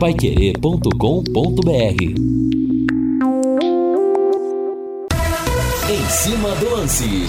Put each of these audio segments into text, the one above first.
paiquerê.com.br Em cima do lance.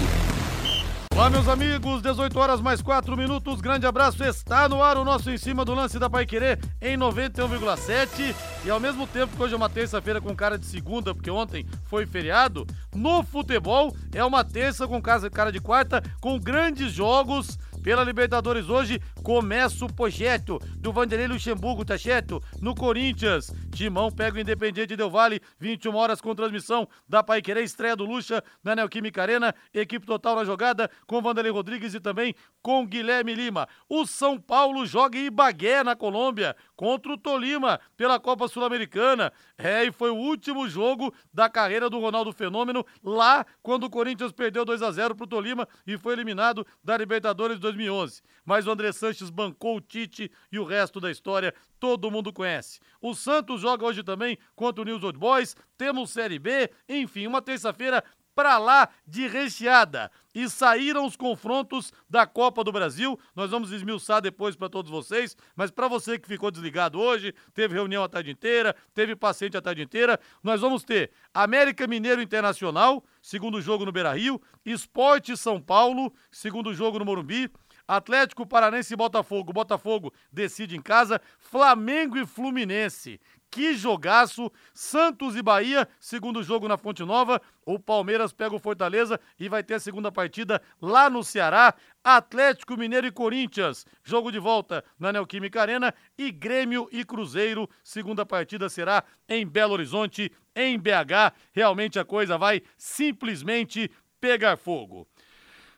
Olá, meus amigos, 18 horas mais 4 minutos. Grande abraço. Está no ar o nosso Em Cima do Lance da Pai Querer em 91,7. E ao mesmo tempo que hoje é uma terça-feira com cara de segunda, porque ontem foi feriado, no futebol é uma terça com cara de quarta, com grandes jogos pela Libertadores hoje começa o projeto do Vanderlei Luxemburgo, tá certo? No Corinthians, Timão pega o Independiente Del Vale, 21 horas com transmissão da Paiquerê, estreia do Luxa na Neoquímica Arena, equipe total na jogada com Vanderlei Rodrigues e também com Guilherme Lima. O São Paulo joga em Ibagué, na Colômbia, contra o Tolima pela Copa Sul-Americana. É, e foi o último jogo da carreira do Ronaldo Fenômeno lá quando o Corinthians perdeu 2 a 0 pro Tolima e foi eliminado da Libertadores 2011. Mas o André Sanches bancou o Tite e o resto da história todo mundo conhece. O Santos joga hoje também contra o News Old Boys, temos Série B, enfim, uma terça-feira pra lá de recheada. E saíram os confrontos da Copa do Brasil. Nós vamos esmiuçar depois para todos vocês, mas para você que ficou desligado hoje, teve reunião a tarde inteira, teve paciente a tarde inteira, nós vamos ter América Mineiro Internacional, segundo jogo no Beira-Rio, Esporte São Paulo, segundo jogo no Morumbi, Atlético Paranense e Botafogo. Botafogo decide em casa. Flamengo e Fluminense. Que jogaço! Santos e Bahia, segundo jogo na Fonte Nova. O Palmeiras pega o Fortaleza e vai ter a segunda partida lá no Ceará. Atlético Mineiro e Corinthians, jogo de volta na Neoquímica Arena. E Grêmio e Cruzeiro, segunda partida será em Belo Horizonte, em BH. Realmente a coisa vai simplesmente pegar fogo.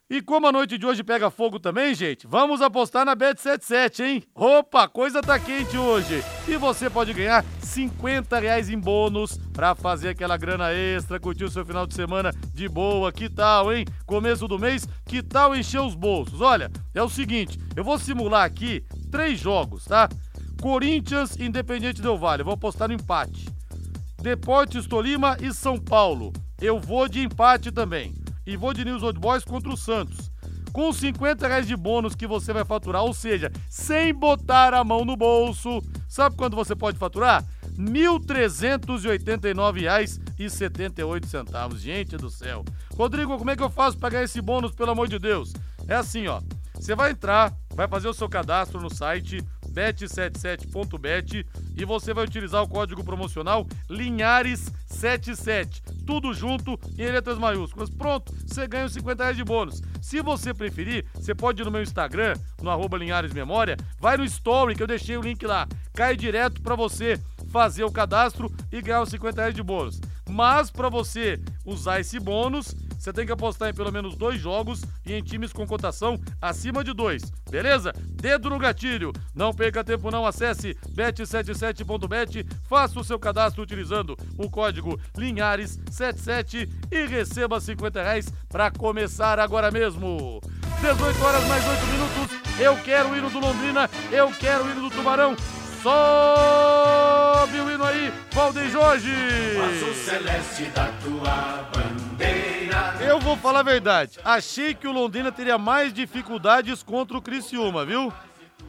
E como a noite de hoje pega fogo também, gente, vamos apostar na Bet77, hein? Opa, coisa tá quente hoje. E você pode ganhar 50 reais em bônus pra fazer aquela grana extra, curtir o seu final de semana de boa. Que tal, hein? Começo do mês, que tal encher os bolsos? Olha, é o seguinte, eu vou simular aqui três jogos, tá? Corinthians Independente Del Vale, eu vou apostar no empate. Deportes Tolima e São Paulo, eu vou de empate também e vou de News Old Boys contra o Santos. Com 50 reais de bônus que você vai faturar, ou seja, sem botar a mão no bolso, sabe quanto você pode faturar? R$ 1.389,78. Gente do céu. Rodrigo, como é que eu faço para ganhar esse bônus, pelo amor de Deus? É assim, ó. Você vai entrar, vai fazer o seu cadastro no site bet77.bet e você vai utilizar o código promocional Linhares77. Tudo junto em letras maiúsculas. Pronto, você ganha os 50 reais de bônus. Se você preferir, você pode ir no meu Instagram, no arroba Linhares Memória, vai no Story que eu deixei o link lá. Cai direto para você fazer o cadastro e ganhar os 50 reais de bônus. Mas para você usar esse bônus, você tem que apostar em pelo menos dois jogos e em times com cotação acima de dois. Beleza? Dedo no gatilho. Não perca tempo não. Acesse bet77.bet, faça o seu cadastro utilizando o código Linhares77 e receba 50 reais para começar agora mesmo. 18 horas mais 8 minutos. Eu quero o hino do Londrina, eu quero o hino do Tubarão. Sobe o hino aí, Valdeir Jorge! Azul celeste da tua bandeira. Eu vou falar a verdade. Achei que o Londrina teria mais dificuldades contra o Criciúma, viu?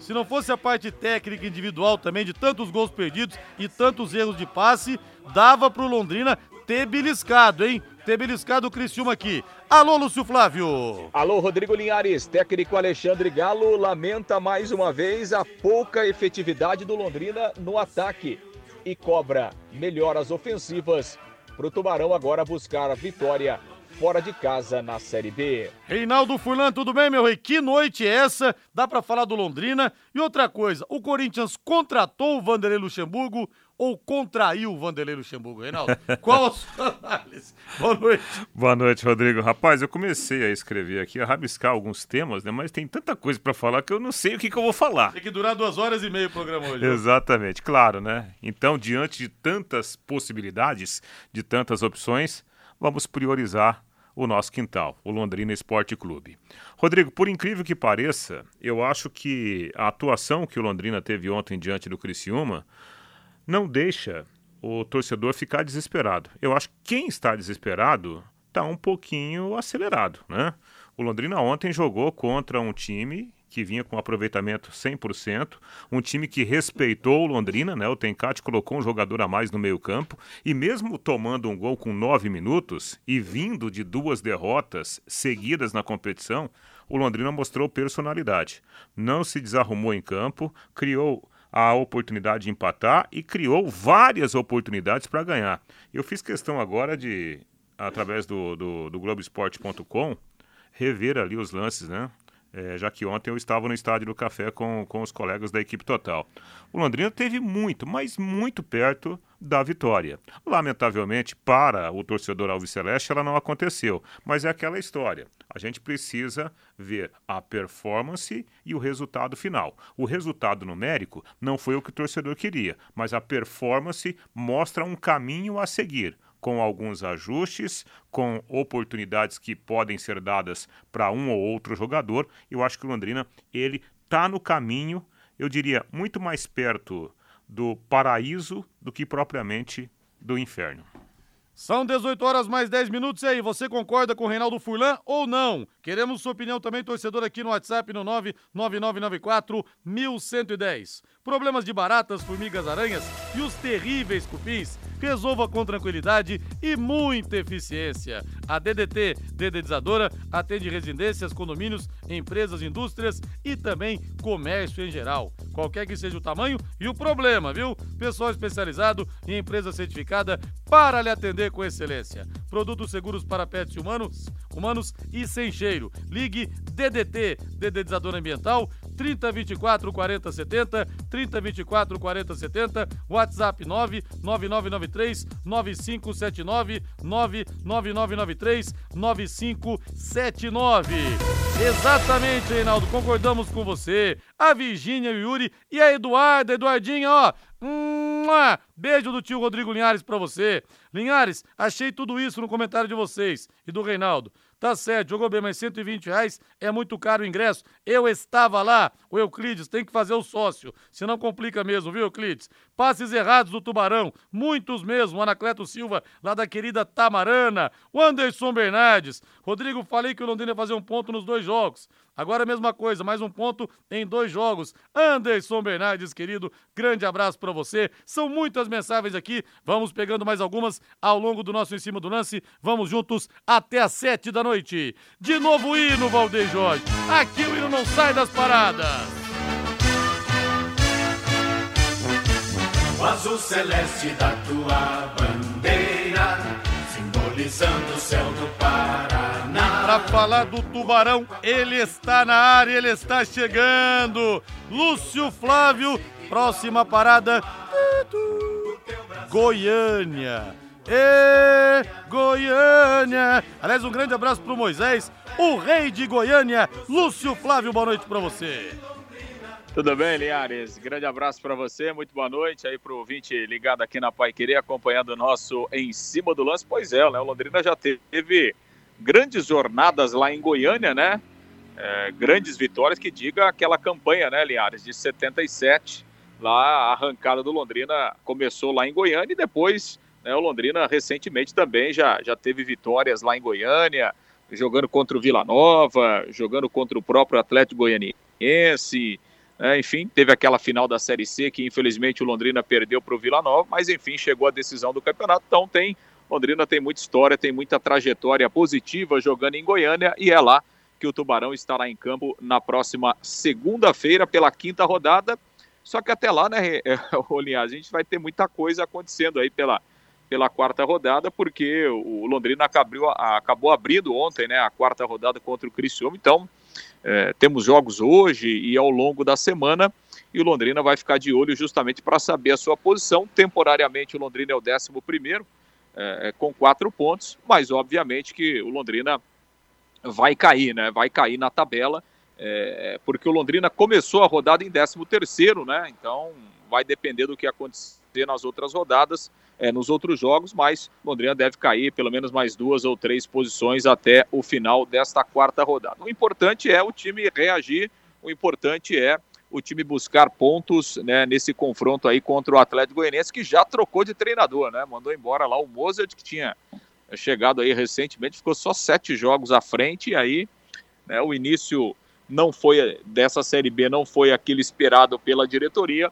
Se não fosse a parte técnica individual também, de tantos gols perdidos e tantos erros de passe, dava pro Londrina ter beliscado, hein? Ter beliscado o Criciúma aqui. Alô, Lúcio Flávio. Alô, Rodrigo Linhares. Técnico Alexandre Galo lamenta mais uma vez a pouca efetividade do Londrina no ataque e cobra melhoras ofensivas para o Tubarão agora buscar a vitória fora de casa na Série B. Reinaldo Furlan, tudo bem, meu rei? Que noite é essa? Dá para falar do Londrina? E outra coisa, o Corinthians contratou o Vanderlei Luxemburgo ou contraiu o Vanderlei Luxemburgo, Reinaldo? Qual a sua análise? Boa noite. Boa noite, Rodrigo. Rapaz, eu comecei a escrever aqui, a rabiscar alguns temas, né? Mas tem tanta coisa para falar que eu não sei o que, que, eu vou falar. Tem que durar duas horas e meia o programa hoje. Exatamente, claro, né? Então, diante de tantas possibilidades, de tantas opções, vamos priorizar o nosso quintal, o Londrina Esporte Clube. Rodrigo, por incrível que pareça, eu acho que a atuação que o Londrina teve ontem diante do Criciúma não deixa o torcedor ficar desesperado. Eu acho que quem está desesperado está um pouquinho acelerado, né? O Londrina ontem jogou contra um time que vinha com aproveitamento 100%, um time que respeitou o Londrina, né? O Tencate colocou um jogador a mais no meio-campo e mesmo tomando um gol com nove minutos e vindo de duas derrotas seguidas na competição, o Londrina mostrou personalidade. Não se desarrumou em campo, criou a oportunidade de empatar e criou várias oportunidades para ganhar. Eu fiz questão agora de, através do, do, do Globoesporte.com, rever ali os lances, né? É, já que ontem eu estava no estádio do Café com, com os colegas da equipe total. O Londrina teve muito, mas muito perto da vitória. Lamentavelmente, para o torcedor Alves Celeste, ela não aconteceu, mas é aquela história. A gente precisa ver a performance e o resultado final. O resultado numérico não foi o que o torcedor queria, mas a performance mostra um caminho a seguir com alguns ajustes, com oportunidades que podem ser dadas para um ou outro jogador. Eu acho que o Londrina ele está no caminho, eu diria, muito mais perto do paraíso do que propriamente do inferno. São 18 horas mais 10 minutos e aí, você concorda com o Reinaldo Furlan ou não? Queremos sua opinião também, torcedor, aqui no WhatsApp no 99994 1110. Problemas de baratas, formigas, aranhas e os terríveis cupins? Resolva com tranquilidade e muita eficiência. A DDT Dedetizadora atende residências, condomínios, empresas, indústrias e também comércio em geral. Qualquer que seja o tamanho e o problema, viu? Pessoal especializado e empresa certificada para lhe atender com excelência. Produtos seguros para pets humanos, humanos e sem cheiro. Ligue DDT, Dedetizador Ambiental, 3024 40 70, 3024 40 70, WhatsApp 99993 9579, 99993 9579. Exatamente, Reinaldo, concordamos com você. A Virgínia, o Yuri e a Eduarda, Eduardinha, ó. Beijo do tio Rodrigo Linhares para você. Linhares, achei tudo isso no comentário de vocês e do Reinaldo. Tá certo, jogou bem, mas 120 reais é muito caro o ingresso. Eu estava lá. O Euclides tem que fazer o sócio, senão complica mesmo, viu, Euclides? Passes errados do Tubarão, muitos mesmo. Anacleto Silva, lá da querida Tamarana. O Anderson Bernardes. Rodrigo, falei que o Londrina ia fazer um ponto nos dois jogos. Agora a mesma coisa, mais um ponto em dois jogos. Anderson Bernardes, querido, grande abraço para você. São muitas mensagens aqui, vamos pegando mais algumas ao longo do nosso Em Cima do Lance. Vamos juntos até às sete da noite. De novo o hino, Valdeir Jorge. Aqui o hino não sai das paradas. O azul celeste da tua bandeira, simbolizando o céu do Paraná. Para falar do Tubarão, ele está na área, ele está chegando. Lúcio Flávio, próxima parada. Goiânia. Ê, Goiânia! Aliás, um grande abraço pro Moisés, o rei de Goiânia, Lúcio Flávio, boa noite para você. Tudo bem, Linhares? Grande abraço para você, muito boa noite aí pro ouvinte ligado aqui na Pai Querer, acompanhando o nosso Em Cima do Lance. Pois é, o Londrina já teve grandes jornadas lá em Goiânia, né? É, grandes vitórias que diga aquela campanha, né, Linhares, de 77. Lá a arrancada do Londrina começou lá em Goiânia e depois né, o Londrina recentemente também já, já teve vitórias lá em Goiânia, jogando contra o Vila Nova, jogando contra o próprio Atlético Goianiense. Né, enfim, teve aquela final da Série C que infelizmente o Londrina perdeu para o Vila Nova, mas enfim, chegou a decisão do campeonato. Então tem, Londrina tem muita história, tem muita trajetória positiva jogando em Goiânia e é lá que o Tubarão estará em campo na próxima segunda-feira pela quinta rodada. Só que até lá, né, Linhares, a gente vai ter muita coisa acontecendo aí pela, pela quarta rodada, porque o Londrina acabou, acabou abrindo ontem né, a quarta rodada contra o Criciúma, então é, temos jogos hoje e ao longo da semana, e o Londrina vai ficar de olho justamente para saber a sua posição. Temporariamente o Londrina é o 11 primeiro, é, com quatro pontos, mas obviamente que o Londrina vai cair, né? Vai cair na tabela, é, porque o Londrina começou a rodada em 13 terceiro, né? Então vai depender do que acontecer nas outras rodadas é, nos outros jogos, mas Londrina deve cair pelo menos mais duas ou três posições até o final desta quarta rodada. O importante é o time reagir, o importante é o time buscar pontos né, nesse confronto aí contra o Atlético Goianiense, que já trocou de treinador, né? Mandou embora lá o Mozart, que tinha chegado aí recentemente, ficou só sete jogos à frente, e aí né, o início não foi dessa Série B, não foi aquele esperado pela diretoria.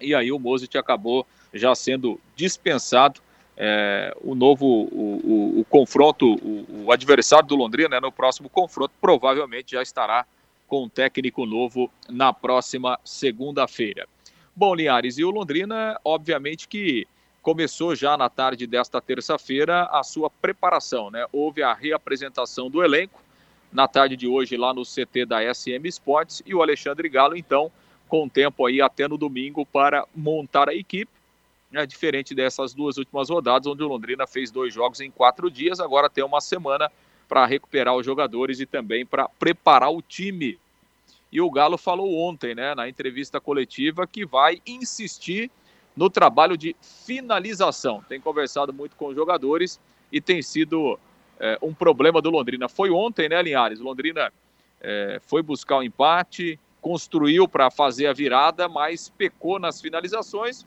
E aí o Mozart acabou já sendo dispensado. É, o novo, o, o, o confronto, o, o, adversário do Londrina, né, no próximo confronto, provavelmente já estará com um técnico novo na próxima segunda-feira. Bom, Linhares, e o Londrina, obviamente que começou já na tarde desta terça-feira a sua preparação, né? Houve a reapresentação do elenco na tarde de hoje lá no CT da SM Sports e o Alexandre Galo, então, com tempo aí até no domingo para montar a equipe. Né? Diferente dessas duas últimas rodadas, onde o Londrina fez dois jogos em quatro dias, agora tem uma semana para recuperar os jogadores e também para preparar o time. E o Galo falou ontem, né, na entrevista coletiva, que vai insistir no trabalho de finalização. Tem conversado muito com os jogadores e tem sido é, um problema do Londrina. Foi ontem, né, Linhares? Londrina é, foi buscar o um empate, construiu para fazer a virada, mas pecou nas finalizações,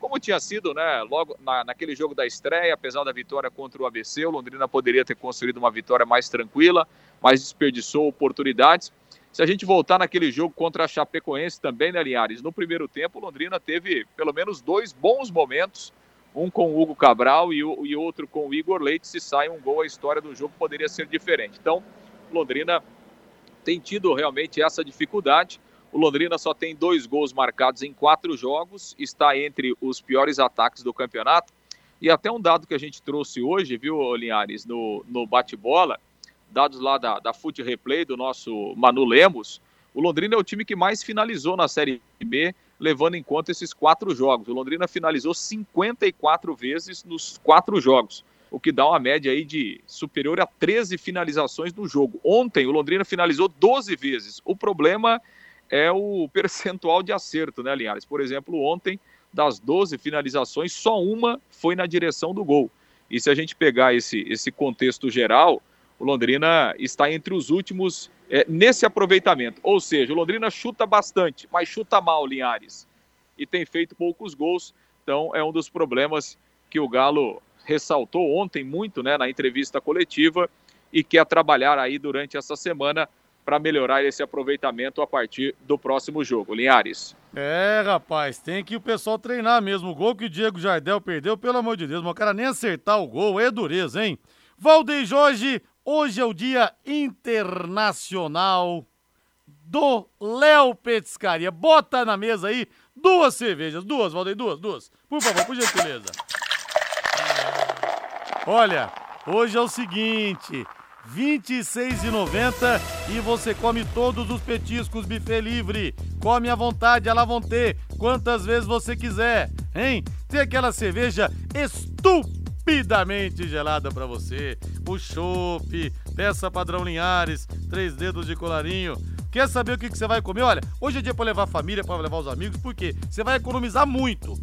como tinha sido, né? Logo na, naquele jogo da estreia, apesar da vitória contra o ABC, o Londrina poderia ter construído uma vitória mais tranquila, mas desperdiçou oportunidades. Se a gente voltar naquele jogo contra a Chapecoense também, né, Linhares? No primeiro tempo, o Londrina teve pelo menos dois bons momentos, um com o Hugo Cabral e, o, e outro com o Igor Leite. Se sai um gol, a história do jogo poderia ser diferente. Então, Londrina tem tido realmente essa dificuldade. O Londrina só tem dois gols marcados em quatro jogos, está entre os piores ataques do campeonato. E até um dado que a gente trouxe hoje, viu, Linhares, no, no bate-bola, dados lá da, da Foot Replay, do nosso Manu Lemos, o Londrina é o time que mais finalizou na Série B, levando em conta esses quatro jogos. O Londrina finalizou 54 vezes nos quatro jogos, o que dá uma média aí de superior a 13 finalizações no jogo. Ontem o Londrina finalizou 12 vezes. O problema é o percentual de acerto, né, Linhares? Por exemplo, ontem, das 12 finalizações, só uma foi na direção do gol. E se a gente pegar esse, esse contexto geral, o Londrina está entre os últimos é, nesse aproveitamento. Ou seja, o Londrina chuta bastante, mas chuta mal, Linhares. E tem feito poucos gols. Então é um dos problemas que o Galo ressaltou ontem muito né, na entrevista coletiva e quer trabalhar aí durante essa semana para melhorar esse aproveitamento a partir do próximo jogo. Linhares. É, rapaz, tem que o pessoal treinar mesmo. O gol que o Diego Jardel perdeu, pelo amor de Deus, o cara nem acertar o gol é dureza, hein? Valdeir Jorge, Hoje é o Dia Internacional do Léo Petiscaria. Bota na mesa aí duas cervejas. Duas, Valdeir, duas, duas. Por favor, por gentileza. Olha, hoje é o seguinte. R$ 26,90 e você come todos os petiscos buffet livre. Come à vontade, à la vontade, quantas vezes você quiser, hein? Tem aquela cerveja estupidamente gelada para você. O chopp, peça padrão Linhares, três dedos de colarinho. Quer saber o que, que você vai comer? Olha, hoje é dia para levar a família, para levar os amigos, porque você vai economizar muito.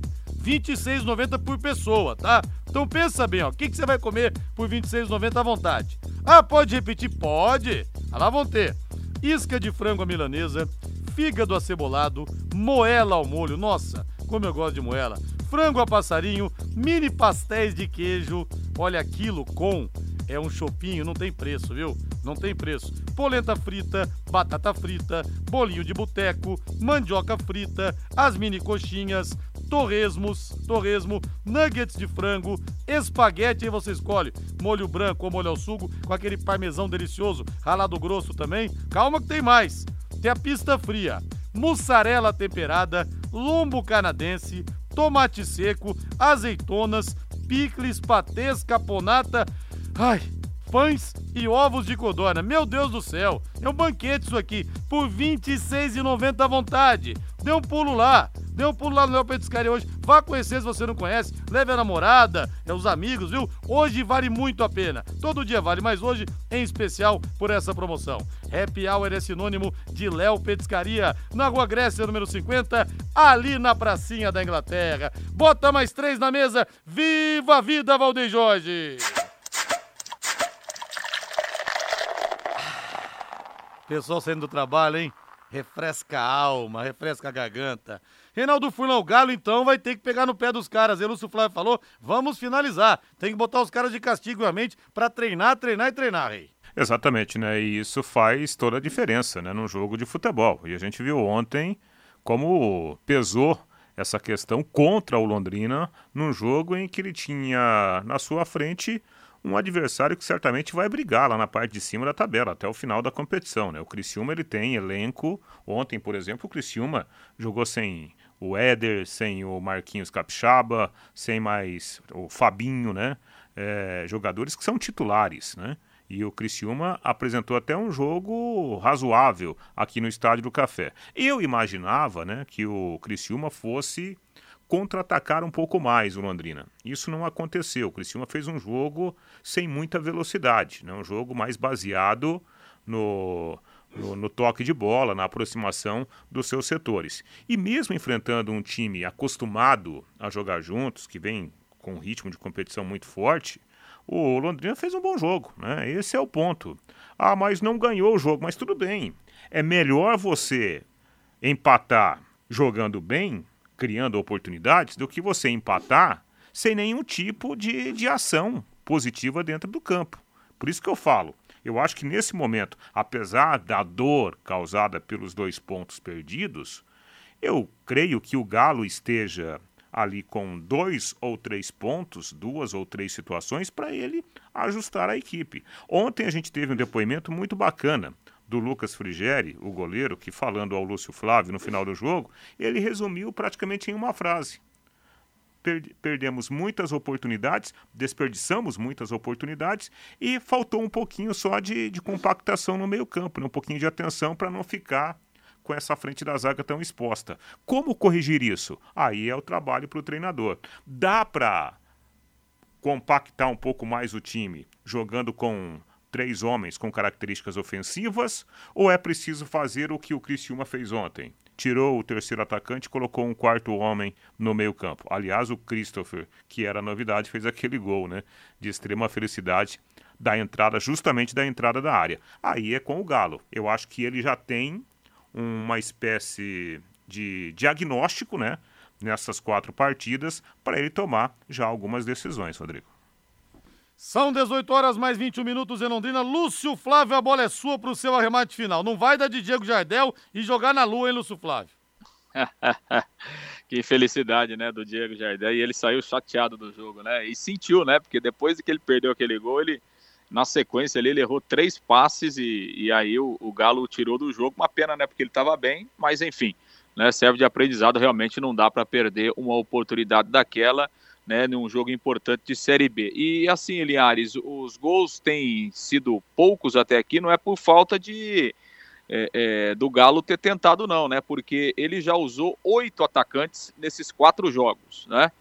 R$ 26,90 por pessoa, tá? Então pensa bem, ó, o que, que você vai comer por R$ 26,90 à vontade? Ah, pode repetir? Pode! Ah, lá vão ter isca de frango à milanesa, fígado acebolado, moela ao molho, nossa, como eu gosto de moela, frango a passarinho, mini pastéis de queijo. Olha, aquilo com é um chopinho, não tem preço, viu? Não tem preço. Polenta frita, batata frita, bolinho de boteco, mandioca frita, as mini coxinhas, torresmos, torresmo, nuggets de frango, espaguete, aí você escolhe molho branco ou molho ao sugo, com aquele parmesão delicioso, ralado grosso também. Calma que tem mais. Tem a pista fria, mussarela temperada, lombo canadense, tomate seco, azeitonas, picles, patês, caponata. Ai, pães e ovos de codorna. Meu Deus do céu, é um banquete isso aqui, por R$ 26,90 à vontade. Dê um pulo lá, dê um pulo lá no Léo Petiscaria hoje. Vá conhecer se você não conhece, leve a namorada, é os amigos, viu? Hoje vale muito a pena. Todo dia vale, mas hoje em especial por essa promoção. Happy Hour é sinônimo de Léo Petiscaria, na Rua Grécia, número 50, ali na pracinha da Inglaterra. Bota mais três na mesa. Viva a vida, Valdeir Jorge! Pessoal saindo do trabalho, hein? Refresca a alma, refresca a garganta. Reinaldo Furlão Galo, então, vai ter que pegar no pé dos caras. Elúcio Flávio falou, vamos finalizar. Tem que botar os caras de castigo, realmente, para treinar, treinar e treinar, rei. Exatamente, né? E isso faz toda a diferença, né, num jogo de futebol. E a gente viu ontem como pesou essa questão contra o Londrina num jogo em que ele tinha na sua frente um adversário que certamente vai brigar lá na parte de cima da tabela até o final da competição, né? O Criciúma ele tem elenco. Ontem, por exemplo, o Criciúma jogou sem o Éder, sem o Marquinhos Capixaba, sem mais o Fabinho, né? É, jogadores que são titulares, né? E o Criciúma apresentou até um jogo razoável aqui no Estádio do Café. Eu imaginava né, que o Criciúma fosse contra-atacar um pouco mais o Londrina. Isso não aconteceu. O Criciúma fez um jogo sem muita velocidade, né? um jogo mais baseado no, no, no, toque de bola, na aproximação dos seus setores. E mesmo enfrentando um time acostumado a jogar juntos, que vem com um ritmo de competição muito forte, o Londrina fez um bom jogo, né? Esse é o ponto. Ah, mas não ganhou o jogo, mas tudo bem. É melhor você empatar jogando bem, criando oportunidades, do que você empatar sem nenhum tipo de, de ação positiva dentro do campo. Por isso que eu falo, eu acho que nesse momento, apesar da dor causada pelos dois pontos perdidos, eu creio que o Galo esteja ali com dois ou três pontos, duas ou três situações, para ele ajustar a equipe. Ontem a gente teve um depoimento muito bacana do Lucas Frigeri, o goleiro, que falando ao Lúcio Flávio no final do jogo, ele resumiu praticamente em uma frase. Perdemos muitas oportunidades, desperdiçamos muitas oportunidades e faltou um pouquinho só de, de compactação no meio-campo, né? um pouquinho de atenção para não ficar com essa frente da zaga tão exposta. Como corrigir isso? Aí é o trabalho para o treinador. Dá para compactar um pouco mais o time, jogando com três homens com características ofensivas, ou é preciso fazer o que o Criciúma fez ontem? Tirou o terceiro atacante e colocou um quarto homem no meio-campo. Aliás, o Christopher, que era novidade, fez aquele gol, né? De extrema felicidade da entrada, justamente da entrada da área. Aí é com o Galo. Eu acho que ele já tem uma espécie de diagnóstico, né, nessas quatro partidas, para ele tomar já algumas decisões, Rodrigo. São 18 horas mais 21 minutos em Londrina. Lúcio Flávio, a bola é sua para o seu arremate final. Não vai dar de Diego Jardel e jogar na lua, hein, Lúcio Flávio? que felicidade, né, do Diego Jardel. E ele saiu chateado do jogo, né? E sentiu, né? Porque depois que ele perdeu aquele gol, ele na sequência ali, ele errou três passes e, e aí o, o Galo tirou do jogo. Uma pena, né? Porque ele estava bem, mas enfim, né? Serve de aprendizado. Realmente não dá para perder uma oportunidade daquela, né? Num jogo importante de Série B. E assim, Eliares, os gols têm sido poucos até aqui, não é por falta de. É, é, do Galo ter tentado, não, né? Porque ele já usou oito atacantes nesses quatro jogos, né?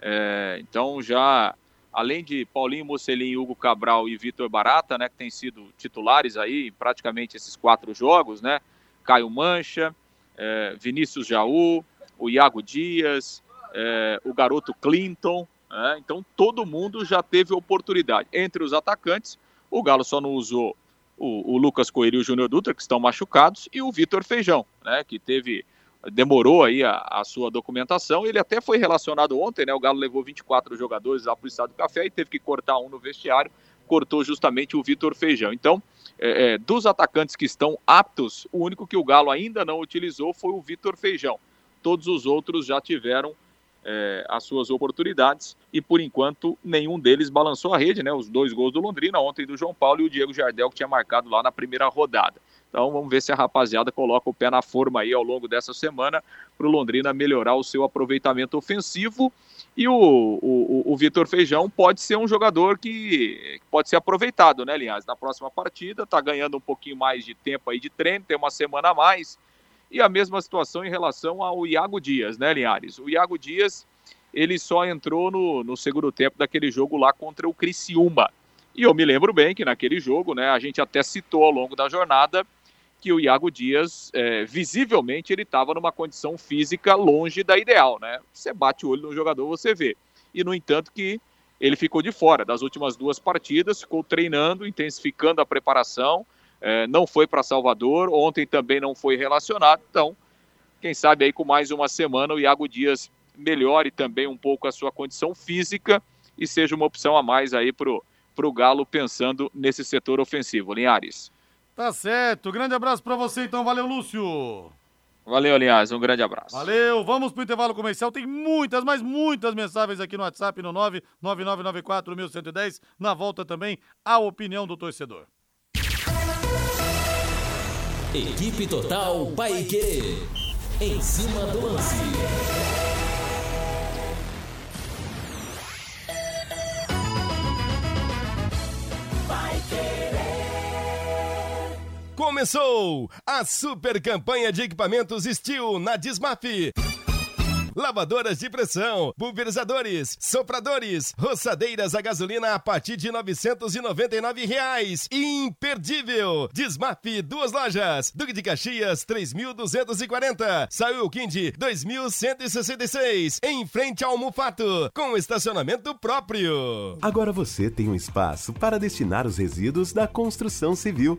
É, então já além de Paulinho Mocelin, Hugo Cabral e Vitor Barata, né, que têm sido titulares aí em praticamente esses quatro jogos, né? Caio Mancha, é, Vinícius Jaú, o Iago Dias, é, o garoto Clinton, né? então todo mundo já teve oportunidade. Entre os atacantes, o Galo só não usou o, o Lucas Coelho e o Júnior Dutra, que estão machucados, e o Vitor Feijão, né, que teve demorou aí a, a, sua documentação. Ele até foi relacionado ontem, né? O Galo levou 24 jogadores lá para o Estado do Café e teve que cortar um no vestiário, cortou justamente o Vitor Feijão. Então, é, é, dos atacantes que estão aptos, o único que o Galo ainda não utilizou foi o Vitor Feijão. Todos os outros já tiveram é, as suas oportunidades e por enquanto nenhum deles balançou a rede, né? Os dois gols do Londrina, ontem do João Paulo e o Diego Jardel que tinha marcado lá na primeira rodada. Então vamos ver se a rapaziada coloca o pé na forma aí ao longo dessa semana para o Londrina melhorar o seu aproveitamento ofensivo. E o, o, o Vitor Feijão pode ser um jogador que pode ser aproveitado, né, Linhares? Na próxima partida, tá ganhando um pouquinho mais de tempo aí de treino, tem uma semana a mais. E a mesma situação em relação ao Iago Dias, né, Linhares? O Iago Dias, ele só entrou no, no segundo tempo daquele jogo lá contra o Criciúma. E eu me lembro bem que naquele jogo, né, a gente até citou ao longo da jornada que o Iago Dias, é, visivelmente, ele estava numa condição física longe da ideal, né? Você bate o olho no jogador, você vê. E, no entanto, que ele ficou de fora das últimas duas partidas, ficou treinando, intensificando a preparação, é, não foi para Salvador, ontem também não foi relacionado, então, quem sabe aí com mais uma semana o Iago Dias melhore também um pouco a sua condição física e seja uma opção a mais aí pro para o Galo pensando nesse setor ofensivo. Linhares. Tá certo. Grande abraço para você, então. Valeu, Lúcio. Valeu, aliás, um grande abraço. Valeu, vamos pro intervalo comercial. Tem muitas, mas muitas mensagens aqui no WhatsApp no 999941110. Na volta também, a opinião do torcedor. Equipe Total Paique. Em cima do lance. Começou a super campanha de equipamentos Steel na Dismap lavadoras de pressão, pulverizadores, sopradores, roçadeiras a gasolina a partir de 999 reais. Imperdível! Desmap, duas lojas. Duque de Caxias, 3.240. Saiu Quindi, 2.166. Em frente ao Mufato, com estacionamento próprio. Agora você tem um espaço para destinar os resíduos da construção civil.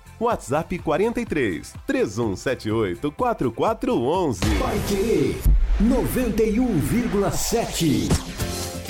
WhatsApp 43 3178 4411. Vai querer 91,7.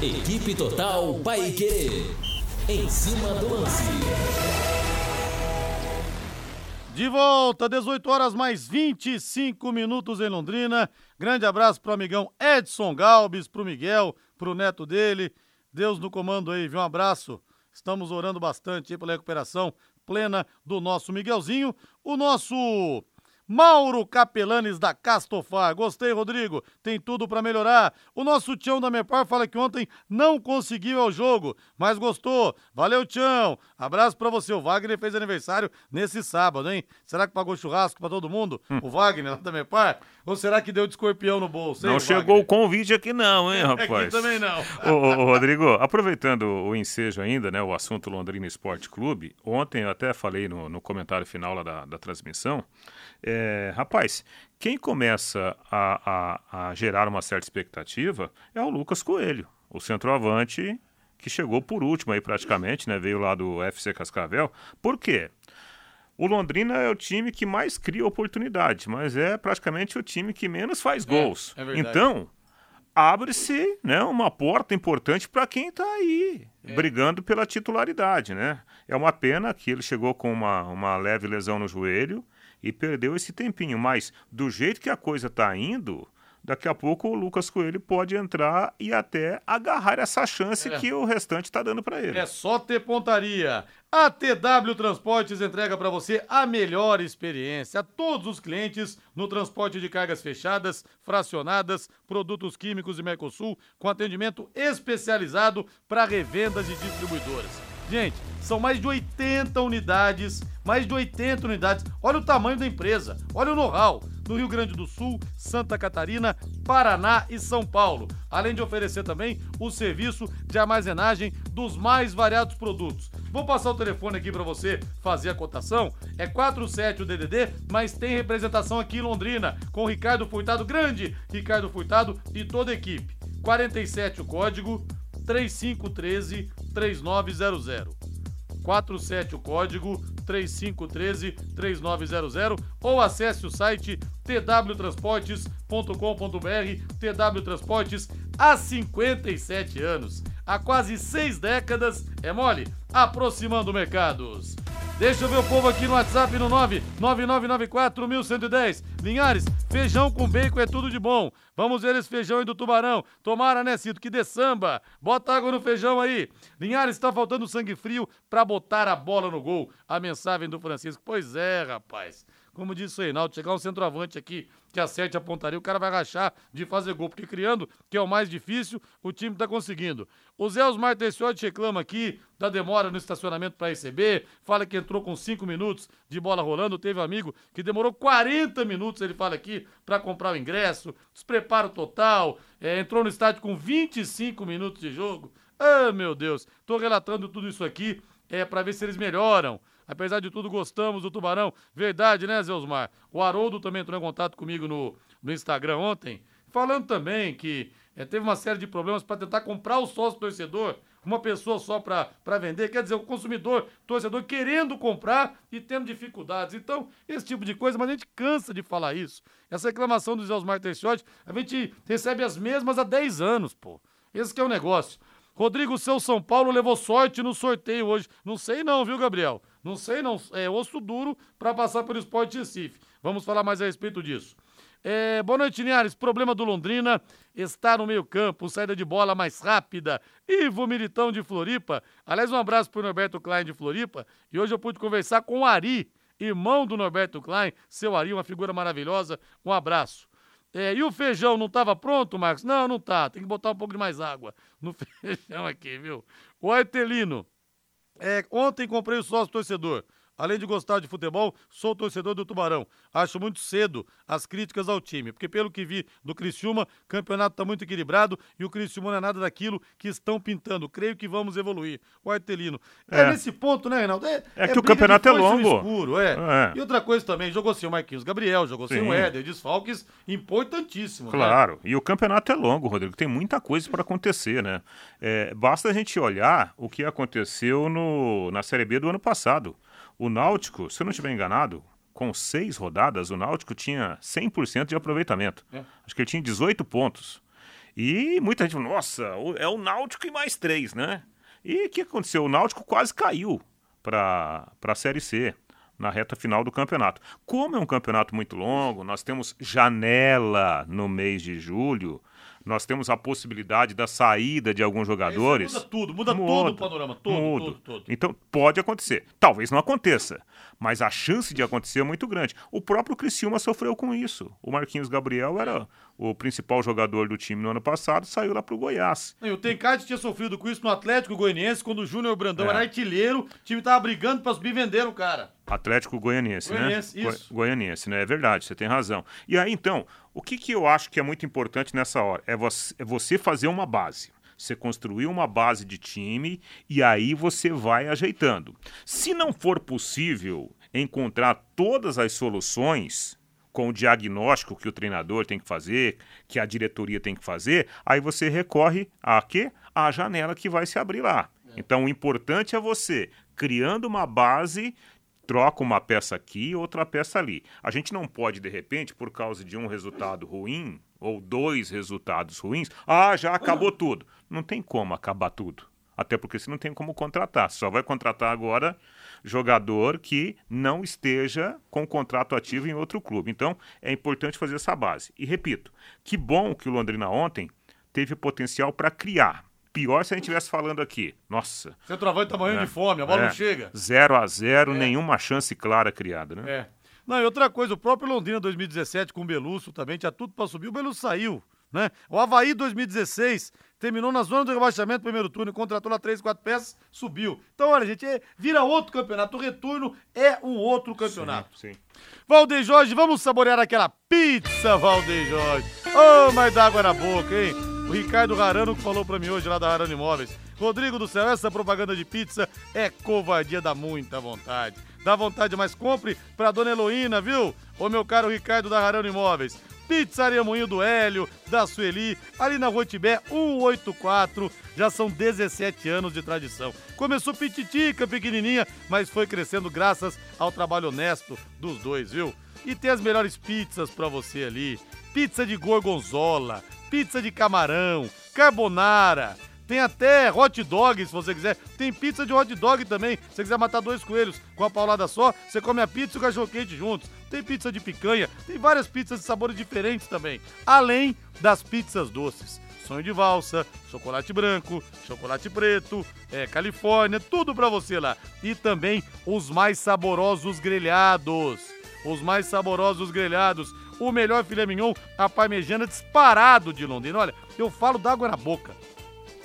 Equipe Total Paique. Em cima do lance. De volta, 18 horas mais 25 minutos em Londrina. Grande abraço pro amigão Edson Galbis, pro Miguel, pro neto dele. Deus no comando aí, viu? Um abraço. Estamos orando bastante aí pela recuperação plena do nosso Miguelzinho. O nosso Mauro Capelanes da Castofar. Gostei, Rodrigo. Tem tudo para melhorar. O nosso Tião da Mepar fala que ontem não conseguiu ao jogo, mas gostou. Valeu, Tião. Abraço para você. O Wagner fez aniversário nesse sábado, hein? Será que pagou churrasco para todo mundo? Hum. O Wagner lá da Mepar? Ou será que deu de escorpião no bolso? Hein, não chegou o convite aqui não, hein, rapaz? aqui também não. ô, ô, Rodrigo, aproveitando o ensejo ainda, né, o assunto Londrina Esporte Clube, ontem eu até falei no, no comentário final lá da, da transmissão, é, rapaz, quem começa a, a, a, gerar uma certa expectativa é o Lucas Coelho, o centroavante que chegou por último aí praticamente, né? Veio lá do FC Cascavel. Por quê? O Londrina é o time que mais cria oportunidade, mas é praticamente o time que menos faz é, gols. É, é então, abre-se né, uma porta importante para quem está aí é. brigando pela titularidade, né? É uma pena que ele chegou com uma, uma leve lesão no joelho e perdeu esse tempinho. Mas do jeito que a coisa está indo, daqui a pouco o Lucas Coelho pode entrar e até agarrar essa chance é. que o restante está dando para ele. É só ter pontaria. A TW Transportes entrega para você a melhor experiência a todos os clientes no transporte de cargas fechadas, fracionadas, produtos químicos e Mercosul, com atendimento especializado para revendas e distribuidoras. Gente, são mais de 80 unidades, mais de 80 unidades. Olha o tamanho da empresa, olha o know-how. No Rio Grande do Sul, Santa Catarina, Paraná e São Paulo. Além de oferecer também o serviço de armazenagem dos mais variados produtos. Vou passar o telefone aqui para você fazer a cotação. É 47 o DDD, mas tem representação aqui em Londrina com Ricardo Furtado, grande Ricardo Furtado e toda a equipe. 47 o código 3513 3900. 47 o código 3513 3900 ou acesse o site twtransportes.com.br. TW Transportes há 57 anos, há quase seis décadas, é mole, aproximando mercados. Deixa eu ver o povo aqui no WhatsApp no 99994-1110. Linhares, feijão com bacon é tudo de bom. Vamos ver esse feijão aí do Tubarão. Tomara, né, Cito, que dê samba. Bota água no feijão aí. Linhares, está faltando sangue frio para botar a bola no gol. A mensagem do Francisco. Pois é, rapaz. Como disse o Reinaldo, chegar um centroavante aqui que acerte a pontaria, o cara vai rachar de fazer gol, porque criando, que é o mais difícil, o time tá conseguindo. O Zé Osmar Teixotti reclama aqui da demora no estacionamento para receber, fala que entrou com 5 minutos de bola rolando, teve um amigo que demorou 40 minutos, ele fala aqui, para comprar o ingresso, despreparo total, é, entrou no estádio com 25 minutos de jogo. Ah, meu Deus, tô relatando tudo isso aqui é para ver se eles melhoram. Apesar de tudo, gostamos do Tubarão. Verdade, né, Zé Osmar? O Haroldo também entrou em contato comigo no, no Instagram ontem, falando também que é, teve uma série de problemas para tentar comprar o sócio torcedor, uma pessoa só para vender, quer dizer, o consumidor, torcedor querendo comprar e tendo dificuldades. Então, esse tipo de coisa, mas a gente cansa de falar isso. Essa reclamação do Zé Osmar Teixotti, a gente recebe as mesmas há 10 anos, pô. Esse que é o negócio. Rodrigo, seu São Paulo levou sorte no sorteio hoje. Não sei não, viu, Gabriel? Não sei não. É osso duro para passar pelo Esporte Recife. Vamos falar mais a respeito disso. É, boa noite, Linhares. Problema do Londrina está no meio-campo, saída de bola mais rápida. Ivo Militão de Floripa. Aliás, um abraço para o Norberto Klein de Floripa. E hoje eu pude conversar com o Ari, irmão do Norberto Klein. Seu Ari, uma figura maravilhosa. Um abraço. É, e o feijão não estava pronto, Marcos? Não, não tá. Tem que botar um pouco de mais água no feijão aqui, viu? O Artelino. É, ontem comprei o sócio torcedor. Além de gostar de futebol, sou torcedor do Tubarão. Acho muito cedo as críticas ao time, porque pelo que vi do Criciúma, o campeonato está muito equilibrado e o Criciúma não é nada daquilo que estão pintando. Creio que vamos evoluir. O Artelino. É, é nesse ponto, né, Reinaldo? É, é que o campeonato é longo. Escuro, é. é. E outra coisa também, jogou sem o Marquinhos Gabriel, jogou Sim. sem o Éder, desfalques importantíssimos. Né? Claro, né? e o campeonato é longo, Rodrigo, tem muita coisa para acontecer, né? É, basta a gente olhar o que aconteceu no, na Série B do ano passado. O Náutico, se eu não estiver enganado, com seis rodadas, o Náutico tinha 100% de aproveitamento. É. Acho que ele tinha 18 pontos. E muita gente falou, nossa, é o Náutico e mais três, né? E o que aconteceu? O Náutico quase caiu para a Série C na reta final do campeonato. Como é um campeonato muito longo, nós temos janela no mês de julho, nós temos a possibilidade da saída de alguns jogadores. muda tudo, muda, muda todo o panorama, todo, muda. todo, todo. Então pode acontecer. Talvez não aconteça, mas a chance de acontecer é muito grande. O próprio Criciúma sofreu com isso. O Marquinhos Gabriel era o principal jogador do time no ano passado, saiu lá pro Goiás. E o Tencate tinha sofrido com isso no Atlético Goianiense, quando o Júnior Brandão é. era artilheiro, o time tava brigando para subir e vender o cara. Atlético Goianiense, Goianiense né? Isso. Goianiense, né? É verdade, você tem razão. E aí, então, o que, que eu acho que é muito importante nessa hora? É você, é você fazer uma base. Você construir uma base de time e aí você vai ajeitando. Se não for possível encontrar todas as soluções com o diagnóstico que o treinador tem que fazer, que a diretoria tem que fazer, aí você recorre a quê? A janela que vai se abrir lá. Então o importante é você criando uma base troca uma peça aqui, outra peça ali. A gente não pode, de repente, por causa de um resultado ruim ou dois resultados ruins, ah, já acabou tudo. Não tem como acabar tudo. Até porque você não tem como contratar. Só vai contratar agora jogador que não esteja com contrato ativo em outro clube. Então, é importante fazer essa base. E repito, que bom que o Londrina ontem teve potencial para criar. Pior se a gente estivesse falando aqui. Nossa. Centroavante tá morrendo é, de fome, a bola é, não chega. 0 a 0 é. nenhuma chance clara criada, né? É. Não, e outra coisa, o próprio Londrina 2017 com o Belusso também tinha tudo para subir, o Belusso saiu, né? O Havaí 2016 terminou na zona do rebaixamento primeiro turno, contratou lá três, quatro peças, subiu. Então, olha, gente, é, vira outro campeonato. O retorno é um outro campeonato. Sim, sim. Valdeir Jorge, vamos saborear aquela pizza, Valdeir Jorge. Ô, oh, mas dá água na boca, hein? O Ricardo Rarano que falou pra mim hoje lá da Rarano Imóveis. Rodrigo do céu, essa propaganda de pizza é covardia, dá muita vontade. Dá vontade, mas compre pra dona Heloína, viu? Ô meu caro Ricardo da Rarano Imóveis. Pizzaria Moinho do Hélio, da Sueli, ali na Rua Tibé 184. Já são 17 anos de tradição. Começou pititica, pequenininha, mas foi crescendo graças ao trabalho honesto dos dois, viu? E tem as melhores pizzas para você ali. Pizza de gorgonzola, pizza de camarão, carbonara, tem até hot dog, se você quiser. Tem pizza de hot dog também. Se você quiser matar dois coelhos com a paulada só, você come a pizza e o cachorro quente juntos. Tem pizza de picanha, tem várias pizzas de sabores diferentes também. Além das pizzas doces. Sonho de valsa, chocolate branco, chocolate preto, é, Califórnia, tudo pra você lá. E também os mais saborosos grelhados. Os mais saborosos grelhados. O melhor filé mignon, a parmegiana disparado de Londrina. Olha, eu falo d'água na boca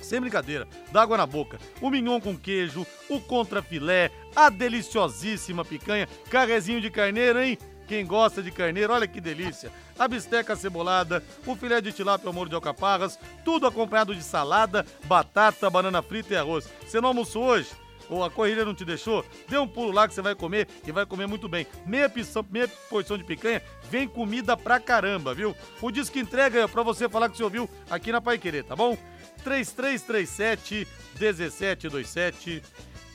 sem brincadeira, dá água na boca. O mignon com queijo, o contrafilé, a deliciosíssima picanha, carrezinho de carneiro, hein? Quem gosta de carneiro, olha que delícia. A bisteca cebolada, o filé de tilápia ao molho de alcaparras, tudo acompanhado de salada, batata, banana frita e arroz. Você não almoçou hoje? Ou a corrida não te deixou? Dê um pulo lá que você vai comer e vai comer muito bem. Meia, pição, meia porção de picanha, vem comida pra caramba, viu? O disco entrega é pra você falar que você ouviu aqui na Pai Querer, tá bom? 3337 1727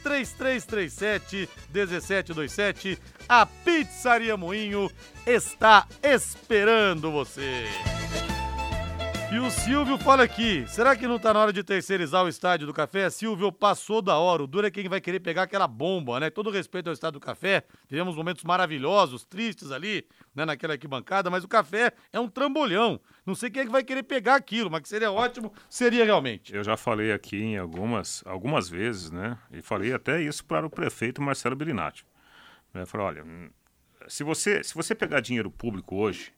3337 1727 A Pizzaria Moinho está esperando você. E o Silvio fala aqui, será que não tá na hora de terceirizar o estádio do café? Silvio, passou da hora, o duro é quem vai querer pegar aquela bomba, né? Todo respeito ao estádio do café, tivemos momentos maravilhosos, tristes ali, né, naquela arquibancada, mas o café é um trambolhão. Não sei quem é que vai querer pegar aquilo, mas que seria ótimo, seria realmente. Eu já falei aqui em algumas, algumas vezes, né? E falei até isso para o prefeito Marcelo Birinati. Né? Falei, olha, se você, se você pegar dinheiro público hoje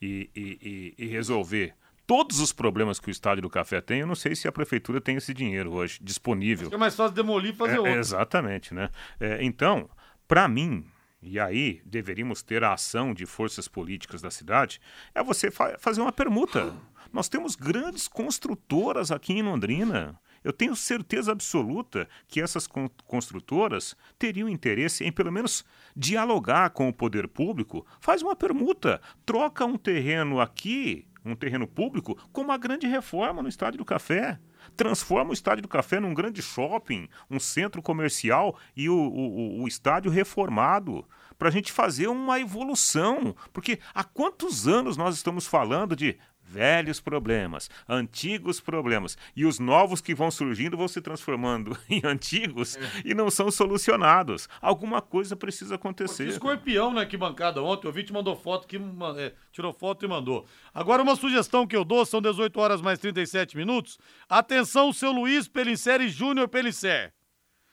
e, e, e, e resolver todos os problemas que o Estádio do Café tem, eu não sei se a prefeitura tem esse dinheiro hoje disponível. É mais fácil demolir e fazer é, outro. Exatamente, né? É, então, para mim, e aí deveríamos ter a ação de forças políticas da cidade, é você fa fazer uma permuta. Nós temos grandes construtoras aqui em Londrina. Eu tenho certeza absoluta que essas construtoras teriam interesse em, pelo menos, dialogar com o poder público. Faz uma permuta, troca um terreno aqui um terreno público com uma grande reforma no Estádio do Café. Transforma o Estádio do Café num grande shopping, um centro comercial e o, o, o estádio reformado para a gente fazer uma evolução. Porque há quantos anos nós estamos falando de velhos problemas, antigos problemas. E os novos que vão surgindo vão se transformando em antigos é. e não são solucionados. Alguma coisa precisa acontecer. Escorpião na bancada ontem, o ouvinte mandou foto, que é, tirou foto e mandou. Agora, uma sugestão que eu dou, são 18 horas mais 37 minutos. Atenção, seu Luiz Pelincer e Júnior Pelincer.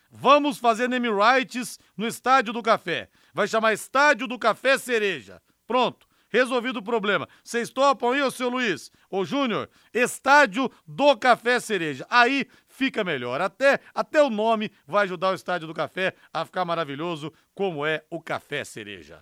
Vamos fazer name rights no Estádio do Café. Vai chamar Estádio do Café Cereja. Pronto. Resolvido o problema. Vocês topam aí, ô seu Luiz? Ô Júnior? Estádio do Café Cereja. Aí fica melhor. Até, até o nome vai ajudar o Estádio do Café a ficar maravilhoso, como é o Café Cereja.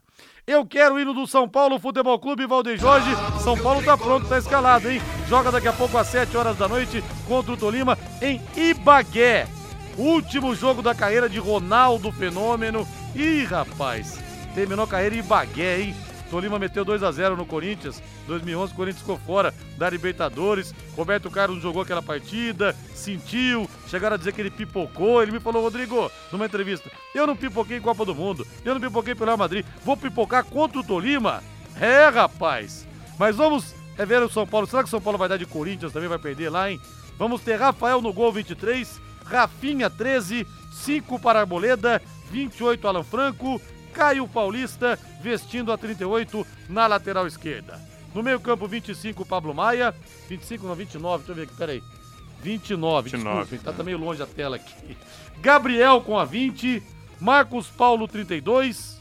Eu quero o hino do São Paulo Futebol Clube Valdeir Jorge. São Paulo tá pronto, tá escalado, hein? Joga daqui a pouco às 7 horas da noite contra o Tolima em Ibagué. Último jogo da carreira de Ronaldo Fenômeno. Ih, rapaz, terminou a carreira em Ibagué, hein? Tolima meteu 2 a 0 no Corinthians. 2011, o Corinthians ficou fora da Libertadores. Roberto Carlos jogou aquela partida, sentiu. Chegaram a dizer que ele pipocou. Ele me falou, Rodrigo, numa entrevista: Eu não pipoquei em Copa do Mundo. Eu não pipoquei pelo Real Madrid. Vou pipocar contra o Tolima? É, rapaz. Mas vamos é ver o São Paulo. Será que o São Paulo vai dar de Corinthians também? Vai perder lá, hein? Vamos ter Rafael no gol 23, Rafinha 13, 5 para Arboleda, 28 Alan Franco, Caio Paulista vestindo a 38 na lateral esquerda. No meio-campo, 25, Pablo Maia. 25, não, 29, deixa eu ver aqui, peraí. 29, 29 desculpe, tá, tá meio longe a tela aqui. Gabriel com a 20, Marcos Paulo 32,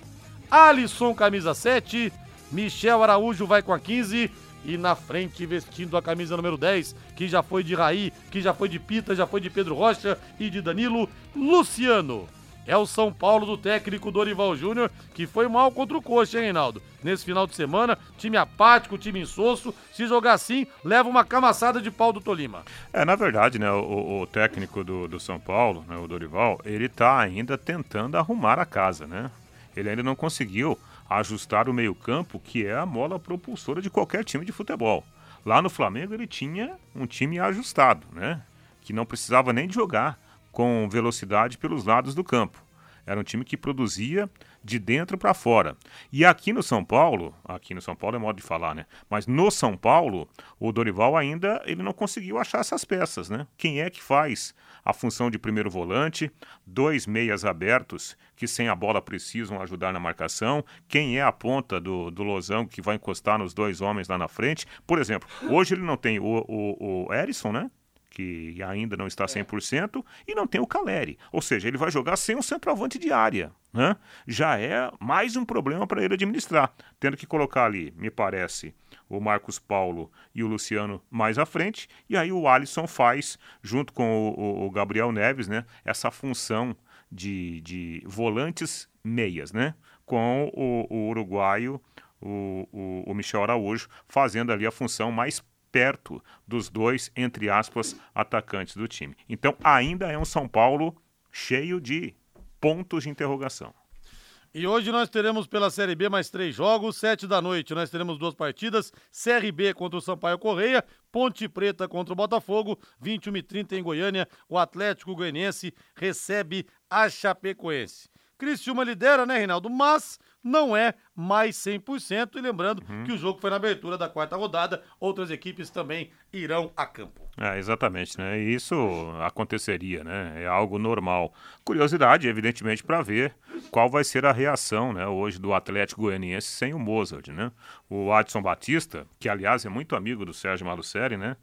Alisson camisa 7, Michel Araújo vai com a 15 e na frente vestindo a camisa número 10, que já foi de Raí, que já foi de Pita, já foi de Pedro Rocha e de Danilo, Luciano. É o São Paulo do técnico Dorival Júnior, que foi mal contra o Coxa, hein, Reinaldo? Nesse final de semana, time apático, time insosso. Se jogar assim, leva uma camaçada de pau do Tolima. É, na verdade, né, o, o técnico do, do, São Paulo, né, o Dorival, ele tá ainda tentando arrumar a casa, né? Ele ainda não conseguiu ajustar o meio-campo, que é a mola propulsora de qualquer time de futebol. Lá no Flamengo ele tinha um time ajustado, né? Que não precisava nem de jogar com velocidade pelos lados do campo. Era um time que produzia de dentro para fora. E aqui no São Paulo, aqui no São Paulo é modo de falar, né? Mas no São Paulo, o Dorival ainda ele não conseguiu achar essas peças, né? Quem é que faz a função de primeiro volante, dois meias abertos que sem a bola precisam ajudar na marcação, quem é a ponta do, do Lozão que vai encostar nos dois homens lá na frente. Por exemplo, hoje ele não tem o, o, o Erisson, né? Que ainda não está 100%, e não tem o Caleri. Ou seja, ele vai jogar sem um centroavante de área. Né? Já é mais um problema para ele administrar, tendo que colocar ali, me parece, o Marcos Paulo e o Luciano mais à frente, e aí o Alisson faz, junto com o, o Gabriel Neves, né, essa função de, de volantes meias, né, com o, o uruguaio, o, o, o Michel Araújo, fazendo ali a função mais perto dos dois, entre aspas, atacantes do time. Então ainda é um São Paulo cheio de pontos de interrogação. E hoje nós teremos pela Série B mais três jogos, sete da noite nós teremos duas partidas, CRB contra o Sampaio Correia, Ponte Preta contra o Botafogo, 21 e 30 em Goiânia, o Atlético Goianiense recebe a Chapecoense. Criciúma lidera, né, Reinaldo? Mas não é mais 100%. E lembrando uhum. que o jogo foi na abertura da quarta rodada, outras equipes também irão a campo. É, exatamente, né? E isso aconteceria, né? É algo normal. Curiosidade, evidentemente, para ver qual vai ser a reação, né, hoje do Atlético Goianiense sem o Mozart, né? O Adson Batista, que aliás é muito amigo do Sérgio Malucelli, né?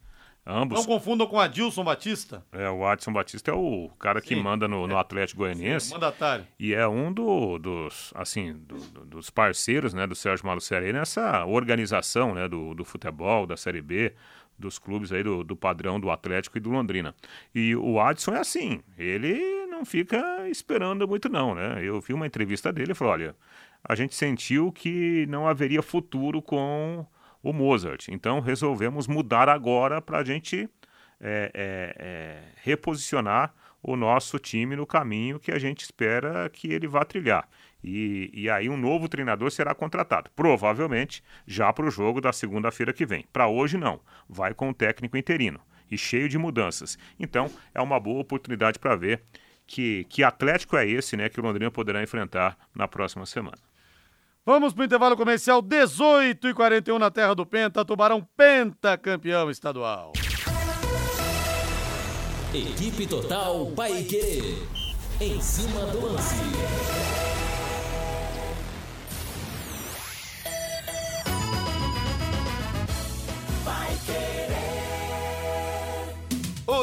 Ambos. Não confundam com Adilson Batista. É, o Adson Batista é o cara que Sim. manda no, no é. Atlético Goianiense. Sim, mandatário. E é um do, dos, assim, do, do, dos parceiros, né, do Sérgio Malucelli nessa organização, né, do, do futebol, da Série B, dos clubes aí do, do padrão do Atlético e do Londrina. E o Adson é assim, ele não fica esperando muito não, né? Eu vi uma entrevista dele e falou, olha, a gente sentiu que não haveria futuro com o Mozart. Então resolvemos mudar agora para a gente é, é, é, reposicionar o nosso time no caminho que a gente espera que ele vá trilhar. E, e aí um novo treinador será contratado, provavelmente já para o jogo da segunda-feira que vem. Para hoje não, vai com o técnico interino e cheio de mudanças. Então é uma boa oportunidade para ver que, que Atlético é esse né, que o Londrina poderá enfrentar na próxima semana. Vamos para o intervalo comercial 18 e 41 na terra do Penta, Tubarão Penta, campeão estadual. Equipe Total Paique. Em cima do lance.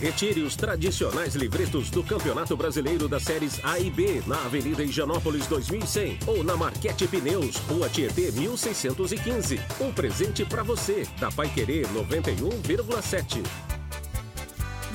Retire os tradicionais livretos do Campeonato Brasileiro das séries A e B na Avenida Higienópolis 2100 ou na Marquete Pneus, Rua Tietê 1615. Um presente para você da Pai Querer 91,7.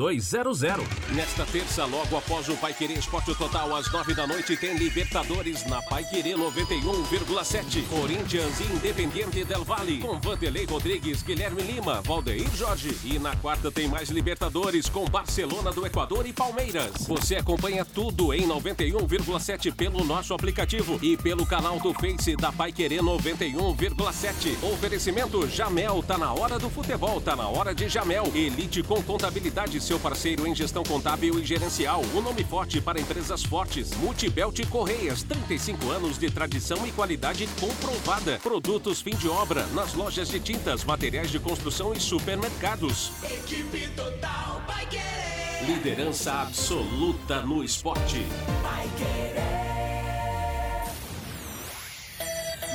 5200. Nesta terça, logo após o Pai Querer Esporte Total, às 9 da noite, tem Libertadores na Pai Querer 91,7. Corinthians Independiente Del Valle. Com Vanderlei Rodrigues, Guilherme Lima, Valdeir Jorge. E na quarta tem mais Libertadores com Barcelona do Equador e Palmeiras. Você acompanha tudo em 91,7 pelo nosso aplicativo e pelo canal do Face da Pai Querer 91,7. Oferecimento Jamel, tá na hora do futebol, tá na hora de Jamel. Elite com contabilidade, seu parceiro em gestão contábil e gerencial. O um nome forte para empresas fortes. Multibelt Correias, 35 anos de tradição e qualidade comprovada. Produtos fim de obra nas lojas de tintas, materiais de construção e supermercados. Equipe Total vai querer. Liderança absoluta no esporte. Vai querer.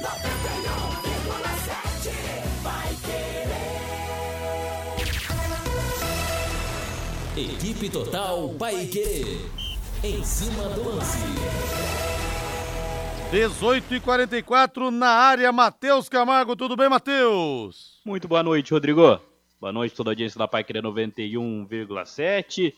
91,7 Equipe Total Paique. Em cima do lance. 18 e 44 na área, Matheus Camargo. Tudo bem, Matheus? Muito boa noite, Rodrigo. Boa noite, toda a audiência da Pai Querer 91,7.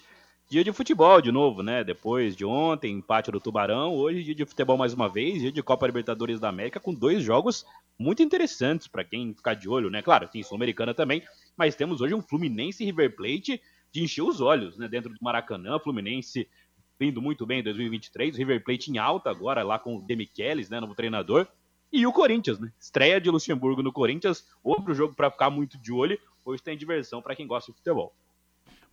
Dia de futebol de novo, né? Depois de ontem, empate do Tubarão. Hoje, dia de futebol mais uma vez. Dia de Copa Libertadores da América com dois jogos muito interessantes para quem ficar de olho, né? Claro, tem Sul-Americana também, mas temos hoje um Fluminense River Plate de encher os olhos, né? Dentro do Maracanã, Fluminense vindo muito bem em 2023, River Plate em alta agora lá com o Demichelis, né? Novo treinador. E o Corinthians, né? Estreia de Luxemburgo no Corinthians, outro jogo para ficar muito de olho. Hoje tem diversão para quem gosta de futebol.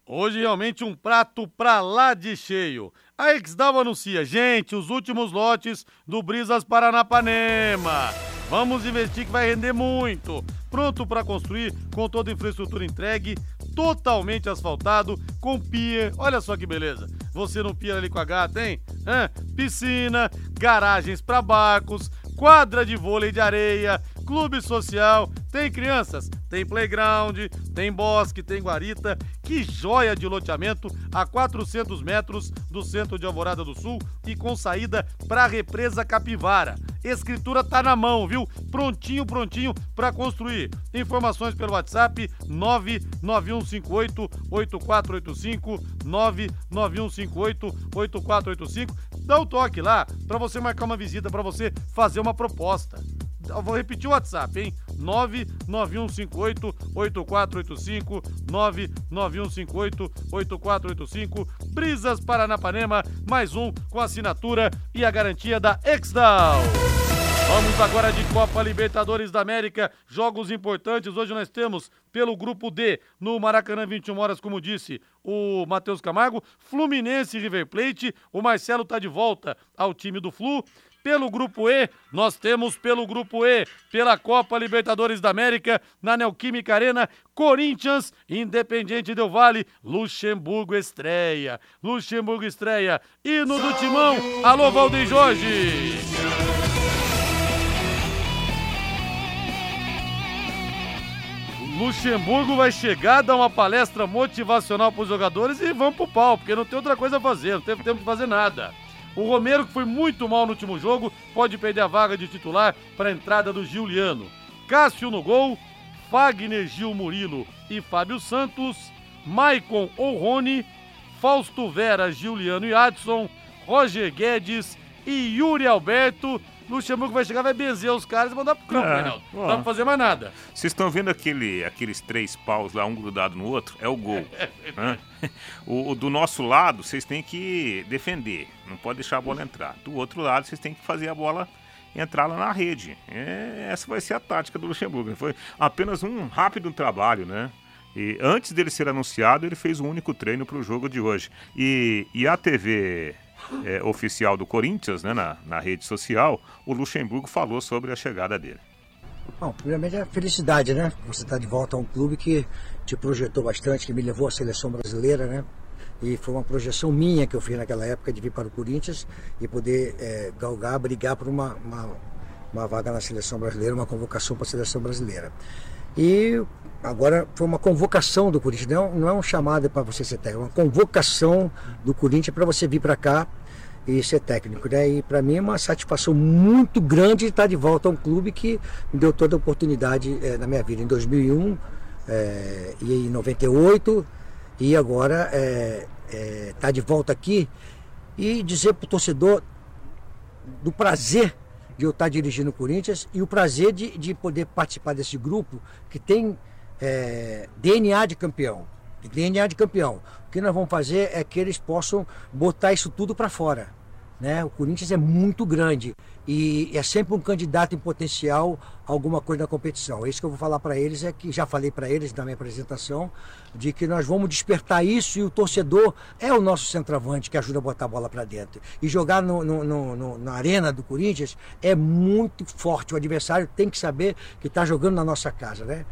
Hoje realmente um prato pra lá de cheio. A Exdal anuncia, gente, os últimos lotes do Brisas Paranapanema. Vamos investir que vai render muito. Pronto para construir com toda a infraestrutura entregue, totalmente asfaltado, com pier. Olha só que beleza. Você não pia ali com a gata, hein? Hã? Piscina, garagens para barcos, quadra de vôlei de areia, clube social, tem crianças, tem playground, tem bosque, tem guarita. Que joia de loteamento a 400 metros do centro de Alvorada do Sul e com saída para a represa Capivara. Escritura tá na mão, viu? Prontinho, prontinho para construir. Informações pelo WhatsApp 99158 8485 99158 8485. Dá um toque lá para você marcar uma visita, para você fazer uma proposta. Vou repetir o WhatsApp, hein? 99158-8485, 99158-8485, Brisas Paranapanema, mais um com assinatura e a garantia da Exdal. Vamos agora de Copa Libertadores da América, jogos importantes. Hoje nós temos pelo grupo D, no Maracanã, 21 horas, como disse o Matheus Camargo, Fluminense River Plate. O Marcelo está de volta ao time do Flu. Pelo grupo E, nós temos pelo grupo E, pela Copa Libertadores da América, na Neoquímica Arena, Corinthians, Independiente Del Vale, Luxemburgo estreia. Luxemburgo estreia. Hino do Timão, alô Valdeir Jorge. Luxemburgo vai chegar, dar uma palestra motivacional para os jogadores e vão pro pau, porque não tem outra coisa a fazer, não teve tempo de fazer nada. O Romero, que foi muito mal no último jogo, pode perder a vaga de titular para a entrada do Giuliano. Cássio no gol, Fagner, Gil Murilo e Fábio Santos, Maicon ou Rony, Fausto Vera, Giuliano e Adson, Roger Guedes e Yuri Alberto Luxemburgo vai chegar, vai benzer os caras e mandar pro campo, é, Reinaldo. Não dá pra fazer mais nada. Vocês estão vendo aquele, aqueles três paus lá, um grudado no outro? É o gol. né? o, o, do nosso lado, vocês têm que defender. Não pode deixar a bola entrar. Do outro lado, vocês têm que fazer a bola entrar lá na rede. É, essa vai ser a tática do Luxemburgo. Foi apenas um rápido trabalho, né? E antes dele ser anunciado, ele fez um único treino para o jogo de hoje. E, e a TV é, oficial do Corinthians, né, na, na rede social, o Luxemburgo falou sobre a chegada dele. Bom, primeiramente é felicidade, né? Você está de volta a um clube que te projetou bastante, que me levou à seleção brasileira, né? E foi uma projeção minha que eu fiz naquela época de vir para o Corinthians e poder é, galgar, brigar por uma, uma, uma vaga na seleção brasileira, uma convocação para a seleção brasileira. E agora foi uma convocação do Corinthians, não, não é um chamado para você ser técnico, é uma convocação do Corinthians para você vir para cá e ser técnico. Né? E para mim é uma satisfação muito grande estar de volta a um clube que me deu toda a oportunidade é, na minha vida. Em 2001 é, e em 98 e agora é, é, tá de volta aqui e dizer para o torcedor do prazer de eu estar dirigindo o Corinthians e o prazer de, de poder participar desse grupo que tem é, DNA de campeão. DNA de campeão. O que nós vamos fazer é que eles possam botar isso tudo para fora. Né? O Corinthians é muito grande e é sempre um candidato em potencial a alguma coisa na competição. É isso que eu vou falar para eles, é que já falei para eles na minha apresentação, de que nós vamos despertar isso e o torcedor é o nosso centroavante que ajuda a botar a bola para dentro. E jogar no, no, no, na arena do Corinthians é muito forte. O adversário tem que saber que está jogando na nossa casa, né?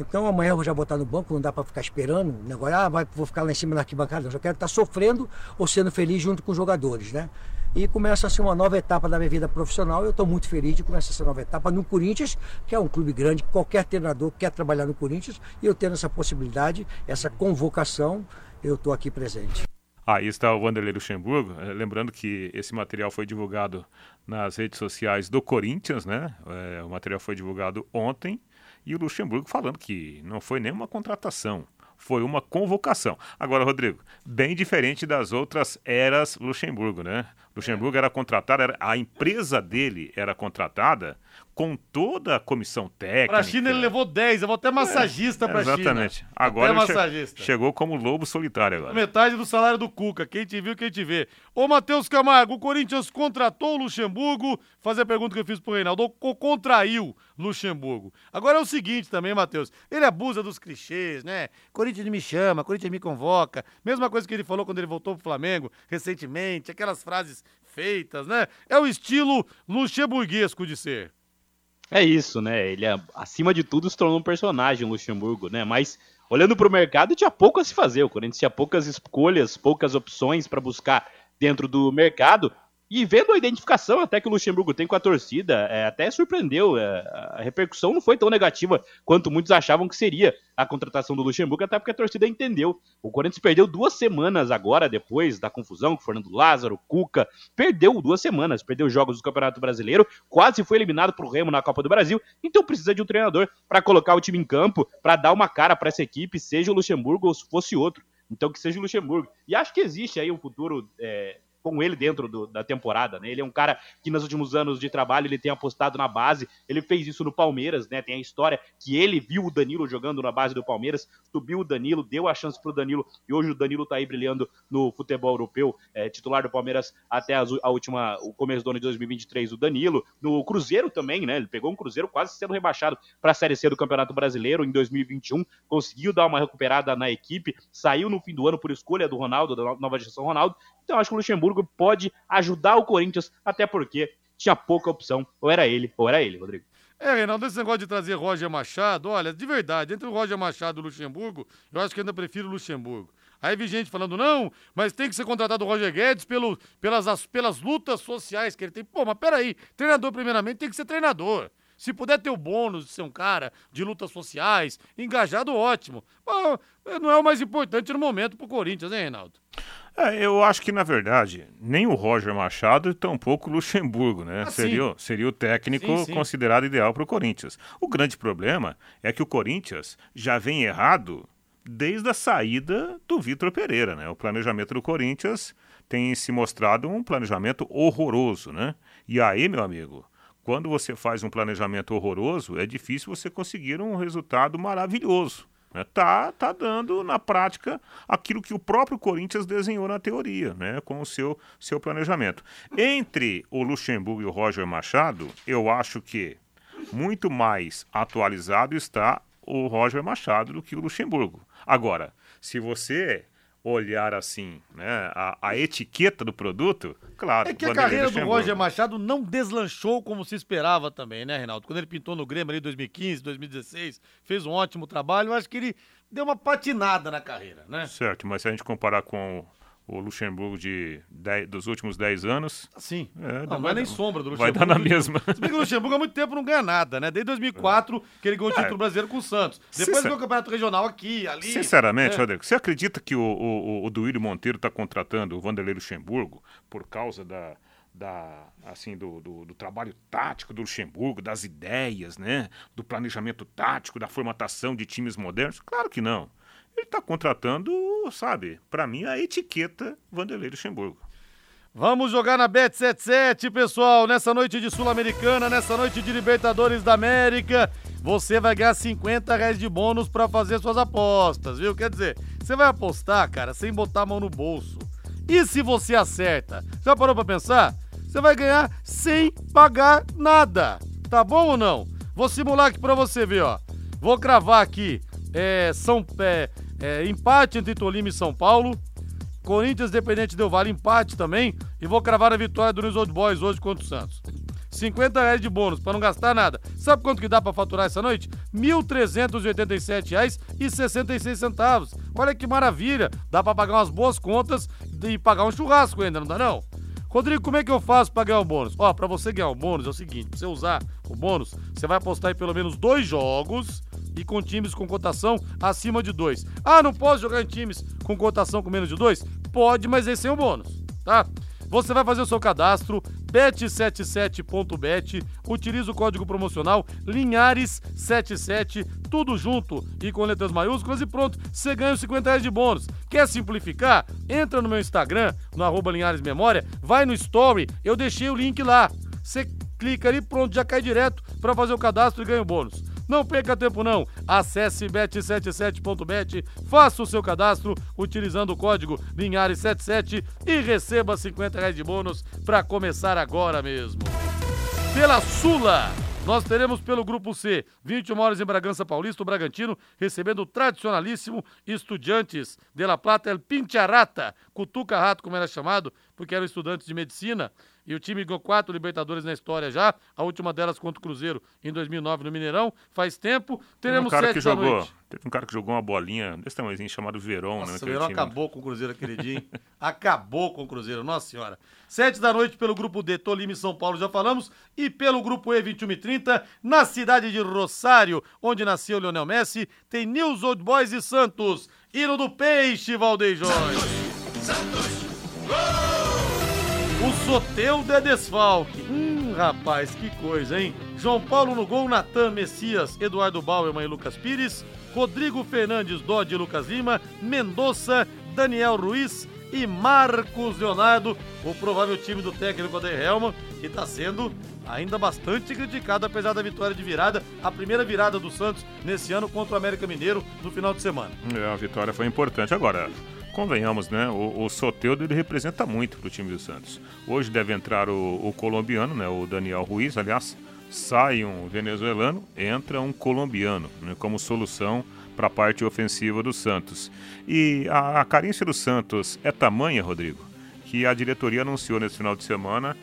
Então amanhã eu vou já botar no banco, não dá para ficar esperando. Negócio, ah, vai, vou ficar lá em cima na arquibancada. Eu já quero estar sofrendo ou sendo feliz junto com os jogadores, né? E começa assim uma nova etapa da minha vida profissional. Eu estou muito feliz de começar essa nova etapa no Corinthians, que é um clube grande, qualquer treinador quer trabalhar no Corinthians, e eu tendo essa possibilidade, essa convocação, eu estou aqui presente. Aí está o Wanderlei Luxemburgo. É, lembrando que esse material foi divulgado nas redes sociais do Corinthians, né? É, o material foi divulgado ontem. E o Luxemburgo falando que não foi nenhuma contratação, foi uma convocação. Agora, Rodrigo, bem diferente das outras eras Luxemburgo, né? Luxemburgo era contratado, era, a empresa dele era contratada com toda a comissão técnica. Para a China ele levou 10, eu vou até massagista é, para a China. Exatamente. Agora massagista. chegou como lobo solitário agora. Metade do salário do Cuca, quem te viu, quem te vê. Ô Matheus Camargo, o Corinthians contratou o Luxemburgo, fazer a pergunta que eu fiz pro Reinaldo, contraiu Luxemburgo. Agora é o seguinte também, Matheus, ele abusa dos clichês, né? Corinthians me chama, Corinthians me convoca, mesma coisa que ele falou quando ele voltou pro Flamengo recentemente, aquelas frases feitas, né? É o estilo luxemburguesco de ser. É isso, né? Ele, acima de tudo, se tornou um personagem, Luxemburgo, né? Mas olhando para o mercado, tinha pouco a se fazer. O Corinthians tinha poucas escolhas, poucas opções para buscar dentro do mercado. E vendo a identificação até que o Luxemburgo tem com a torcida, é, até surpreendeu. É, a repercussão não foi tão negativa quanto muitos achavam que seria a contratação do Luxemburgo, até porque a torcida entendeu. O Corinthians perdeu duas semanas agora, depois da confusão com Fernando Lázaro, Cuca. Perdeu duas semanas, perdeu jogos do Campeonato Brasileiro, quase foi eliminado para o Remo na Copa do Brasil. Então precisa de um treinador para colocar o time em campo, para dar uma cara para essa equipe, seja o Luxemburgo ou se fosse outro. Então que seja o Luxemburgo. E acho que existe aí um futuro. É com ele dentro do, da temporada, né? Ele é um cara que nos últimos anos de trabalho ele tem apostado na base, ele fez isso no Palmeiras, né? Tem a história que ele viu o Danilo jogando na base do Palmeiras, subiu o Danilo, deu a chance pro Danilo e hoje o Danilo tá aí brilhando no futebol europeu, é, titular do Palmeiras até a, a última, o começo do ano de 2023, o Danilo, no Cruzeiro também, né? Ele pegou um Cruzeiro quase sendo rebaixado para a Série C do Campeonato Brasileiro em 2021, conseguiu dar uma recuperada na equipe, saiu no fim do ano por escolha do Ronaldo, da nova gestão Ronaldo, então acho que o Luxemburgo pode ajudar o Corinthians, até porque tinha pouca opção. Ou era ele, ou era ele, Rodrigo. É, Reinaldo, esse negócio de trazer Roger Machado, olha, de verdade, entre o Roger Machado e o Luxemburgo, eu acho que ainda prefiro o Luxemburgo. Aí vi gente falando, não, mas tem que ser contratado o Roger Guedes pelo, pelas, as, pelas lutas sociais que ele tem. Pô, mas peraí, treinador primeiramente tem que ser treinador. Se puder ter o bônus de ser um cara de lutas sociais, engajado, ótimo. Mas não é o mais importante no momento pro Corinthians, hein, Reinaldo? É, eu acho que, na verdade, nem o Roger Machado e tampouco o Luxemburgo, né? Ah, seria, seria o técnico sim, sim. considerado ideal para o Corinthians. O grande problema é que o Corinthians já vem errado desde a saída do Vitor Pereira, né? O planejamento do Corinthians tem se mostrado um planejamento horroroso, né? E aí, meu amigo, quando você faz um planejamento horroroso, é difícil você conseguir um resultado maravilhoso. Né? Tá, tá dando na prática aquilo que o próprio Corinthians desenhou na teoria, né? com o seu, seu planejamento. Entre o Luxemburgo e o Roger Machado, eu acho que muito mais atualizado está o Roger Machado do que o Luxemburgo. Agora, se você olhar assim, né, a, a, etiqueta do produto, claro. É que a carreira do Roger Machado não deslanchou como se esperava também, né, Reinaldo? Quando ele pintou no Grêmio ali em 2015, 2016, fez um ótimo trabalho, eu acho que ele deu uma patinada na carreira, né? Certo, mas se a gente comparar com o Luxemburgo de dez, dos últimos 10 anos. Sim. É, não, não é nem sombra do Luxemburgo. Vai dar na mesma. Se bem que o Luxemburgo há muito tempo não ganha nada, né? Desde 2004 que ele ganhou o título é. brasileiro com o Santos. Depois Sincer... ganhou o campeonato regional aqui, ali. Sinceramente, é. Rodrigo, você acredita que o, o, o Duílio Monteiro está contratando o Vanderlei Luxemburgo por causa da, da assim do, do, do, trabalho tático do Luxemburgo, das ideias, né, do planejamento tático, da formatação de times modernos? Claro que não. Ele está contratando, sabe, para mim, a etiqueta Vanderlei Luxemburgo. Vamos jogar na Bet77, pessoal. Nessa noite de Sul-Americana, nessa noite de Libertadores da América, você vai ganhar 50 reais de bônus para fazer suas apostas, viu? Quer dizer, você vai apostar, cara, sem botar a mão no bolso. E se você acerta? Já parou para pensar? Você vai ganhar sem pagar nada. Tá bom ou não? Vou simular aqui para você ver, ó. Vou cravar aqui é, São, é, é, empate entre Tolima e São Paulo. Corinthians Dependente deu Vale empate também. E vou cravar a vitória do News Old Boys hoje contra o Santos. 50 reais de bônus para não gastar nada. Sabe quanto que dá para faturar essa noite? R$ 1.387,66. Olha que maravilha! Dá para pagar umas boas contas e pagar um churrasco ainda, não dá não? Rodrigo, como é que eu faço para ganhar o bônus? Ó, para você ganhar o bônus é o seguinte, pra você usar o bônus, você vai apostar em pelo menos dois jogos e com times com cotação acima de dois. Ah, não posso jogar em times com cotação com menos de dois? Pode, mas esse é o bônus, tá? Você vai fazer o seu cadastro, bet77.bet, utiliza o código promocional Linhares77, tudo junto e com letras maiúsculas e pronto, você ganha os 50 reais de bônus. Quer simplificar? Entra no meu Instagram, no arroba Linhares Memória, vai no Story, eu deixei o link lá. Você clica ali, pronto, já cai direto para fazer o cadastro e ganha o bônus. Não perca tempo não. Acesse bet77.bet, faça o seu cadastro utilizando o código Linhares77 e receba 50 reais de bônus para começar agora mesmo. Pela Sula, nós teremos pelo grupo C, 21 horas em Bragança Paulista, o Bragantino recebendo o tradicionalíssimo Estudiantes de La Plata, El Pintiarata, Cutuca Rato, como era chamado, porque eram estudantes de medicina, e o time ganhou quatro Libertadores na história já, a última delas contra o Cruzeiro em 2009 no Mineirão. Faz tempo. Teremos um cara sete que jogou, noite. Teve um cara que jogou uma bolinha desse tamanhozinho chamado Verão, né? Nossa, o naquele Verão time. acabou com o Cruzeiro aquele dia, hein? acabou com o Cruzeiro, nossa senhora. Sete da noite pelo grupo D, Tolima e São Paulo, já falamos. E pelo grupo E, 21 e 30, na cidade de Rosário, onde nasceu o Lionel Messi, tem News Old Boys e Santos. Hino do Peixe, Valdejões. O Soteudo é desfalque. Hum, rapaz, que coisa, hein? João Paulo no gol, Natan Messias, Eduardo Bauerman e Lucas Pires, Rodrigo Fernandes, Dodge e Lucas Lima, Mendonça, Daniel Ruiz e Marcos Leonardo, o provável time do técnico Adair Helman, que está sendo ainda bastante criticado, apesar da vitória de virada, a primeira virada do Santos nesse ano contra o América Mineiro no final de semana. É, a vitória foi importante. Agora, convenhamos, né? O, o Soteudo ele representa muito para o time do Santos. Hoje deve entrar o, o colombiano, né? O Daniel Ruiz, aliás, sai um venezuelano, entra um colombiano, né? Como solução para a parte ofensiva do Santos. E a, a carência do Santos é tamanha, Rodrigo, que a diretoria anunciou nesse final de semana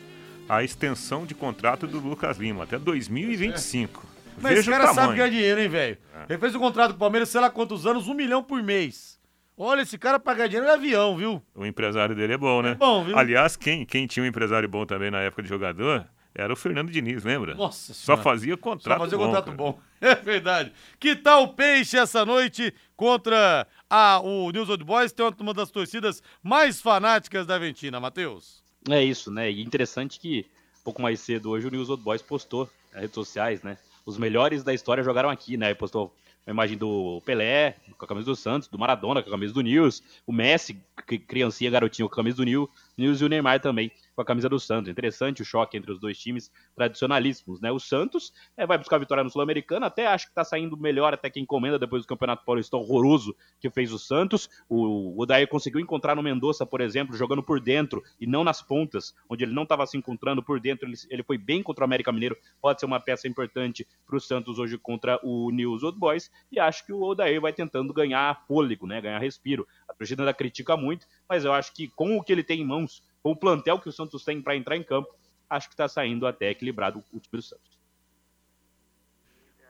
a extensão de contrato do Lucas Lima até 2025. Mas Veja esse o cara sabe ganhar dinheiro, hein, velho? Ele fez um contrato com o Palmeiras, sei lá quantos anos, um milhão por mês. Olha, esse cara ganhar dinheiro é avião, viu? O empresário dele é bom, né? bom, viu? Aliás, quem, quem tinha um empresário bom também na época de jogador era o Fernando Diniz, lembra? Nossa Só Senhora. fazia contrato Só fazer bom. contrato cara. bom. É verdade. Que tal o Peixe essa noite contra a, o News Old Boys? Tem uma das torcidas mais fanáticas da Aventina, Matheus. É isso, né? E interessante que um pouco mais cedo hoje o News Old Boys postou nas redes sociais, né? Os melhores da história jogaram aqui, né? Postou uma imagem do Pelé com a camisa do Santos, do Maradona com a camisa do News, o Messi, cri- criancinha, garotinho com a camisa do News, News e o Neymar também com a camisa do Santos. Interessante o choque entre os dois times tradicionalíssimos, né? O Santos é, vai buscar a vitória no Sul-Americano, até acho que tá saindo melhor até que encomenda depois do Campeonato Paulista horroroso que fez o Santos. O, Odair conseguiu encontrar no Mendonça, por exemplo, jogando por dentro e não nas pontas, onde ele não estava se encontrando por dentro. Ele, ele foi bem contra o América Mineiro, pode ser uma peça importante para o Santos hoje contra o News Old Boys. E acho que o Odair vai tentando ganhar fôlego, né? Ganhar respiro. A torcida ainda critica muito, mas eu acho que com o que ele tem em mãos, com o plantel que o Santos tem para entrar em campo, acho que está saindo até equilibrado o time do Santos.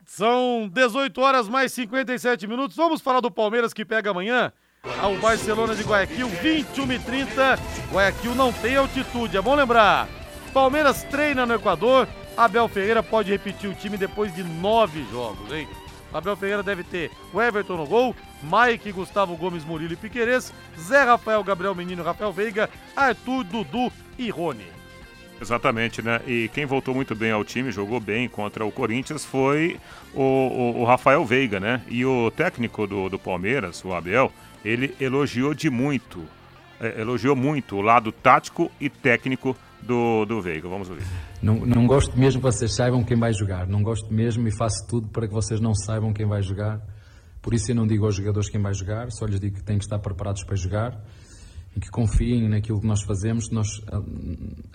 São 18 horas mais 57 minutos. Vamos falar do Palmeiras que pega amanhã ao Barcelona de Guayaquil, 21 e 30. Guayaquil não tem altitude, é bom lembrar. Palmeiras treina no Equador. Abel Ferreira pode repetir o time depois de nove jogos, hein? Abel Ferreira deve ter o Everton no gol, Mike, Gustavo Gomes, Murilo e Piquerez, Zé Rafael, Gabriel Menino, Rafael Veiga, Arthur, Dudu e Rony. Exatamente, né? E quem voltou muito bem ao time, jogou bem contra o Corinthians, foi o, o- o Rafael Veiga, né? E o técnico do, do Palmeiras, o Abel, ele elogiou de muito, é, elogiou muito o lado tático e técnico do, do Veiga. Vamos ouvir. Não, não gosto mesmo que vocês saibam quem vai jogar. Não gosto mesmo e faço tudo para que vocês não saibam quem vai jogar. Por isso eu não digo aos jogadores quem vai jogar, só lhes digo que têm que estar preparados para jogar e que confiem naquilo que nós fazemos. Nós, a,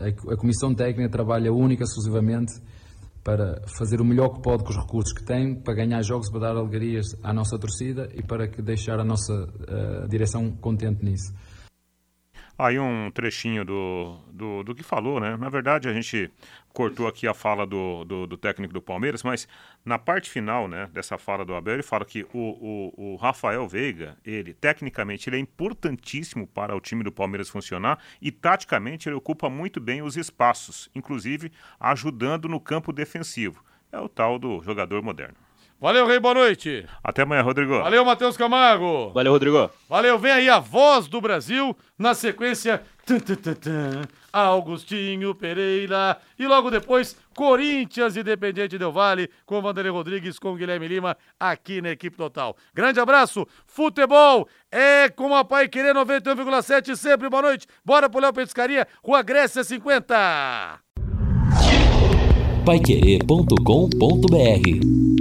a- a Comissão Técnica trabalha única e exclusivamente para fazer o melhor que pode com os recursos que tem, para ganhar jogos, para dar alegrias à nossa torcida e para que deixar a nossa eh, direção contente nisso. Aí um trechinho do, do, do, que falou, né? Na verdade, a gente cortou aqui a fala do, do, do, técnico do Palmeiras, mas na parte final né, dessa fala do Abel, ele fala que o, o, o, Rafael Veiga, ele, tecnicamente, ele é importantíssimo para o time do Palmeiras funcionar e, taticamente, ele ocupa muito bem os espaços, inclusive ajudando no campo defensivo. É o tal do jogador moderno. Valeu, Rei, boa noite. Até amanhã, Rodrigo. Valeu, Matheus Camargo. Valeu, Rodrigo. Valeu, vem aí a voz do Brasil, na sequência, tum, tum, tum, Augustinho Pereira. E logo depois, Corinthians Independente Del Vale, com Vanderlei Rodrigues, com Guilherme Lima, aqui na equipe total. Grande abraço, futebol é com a Pai Querer 91,7, sempre boa noite. Bora pro Léo Petiscaria, Rua Grécia 50. Paiquerê.com.br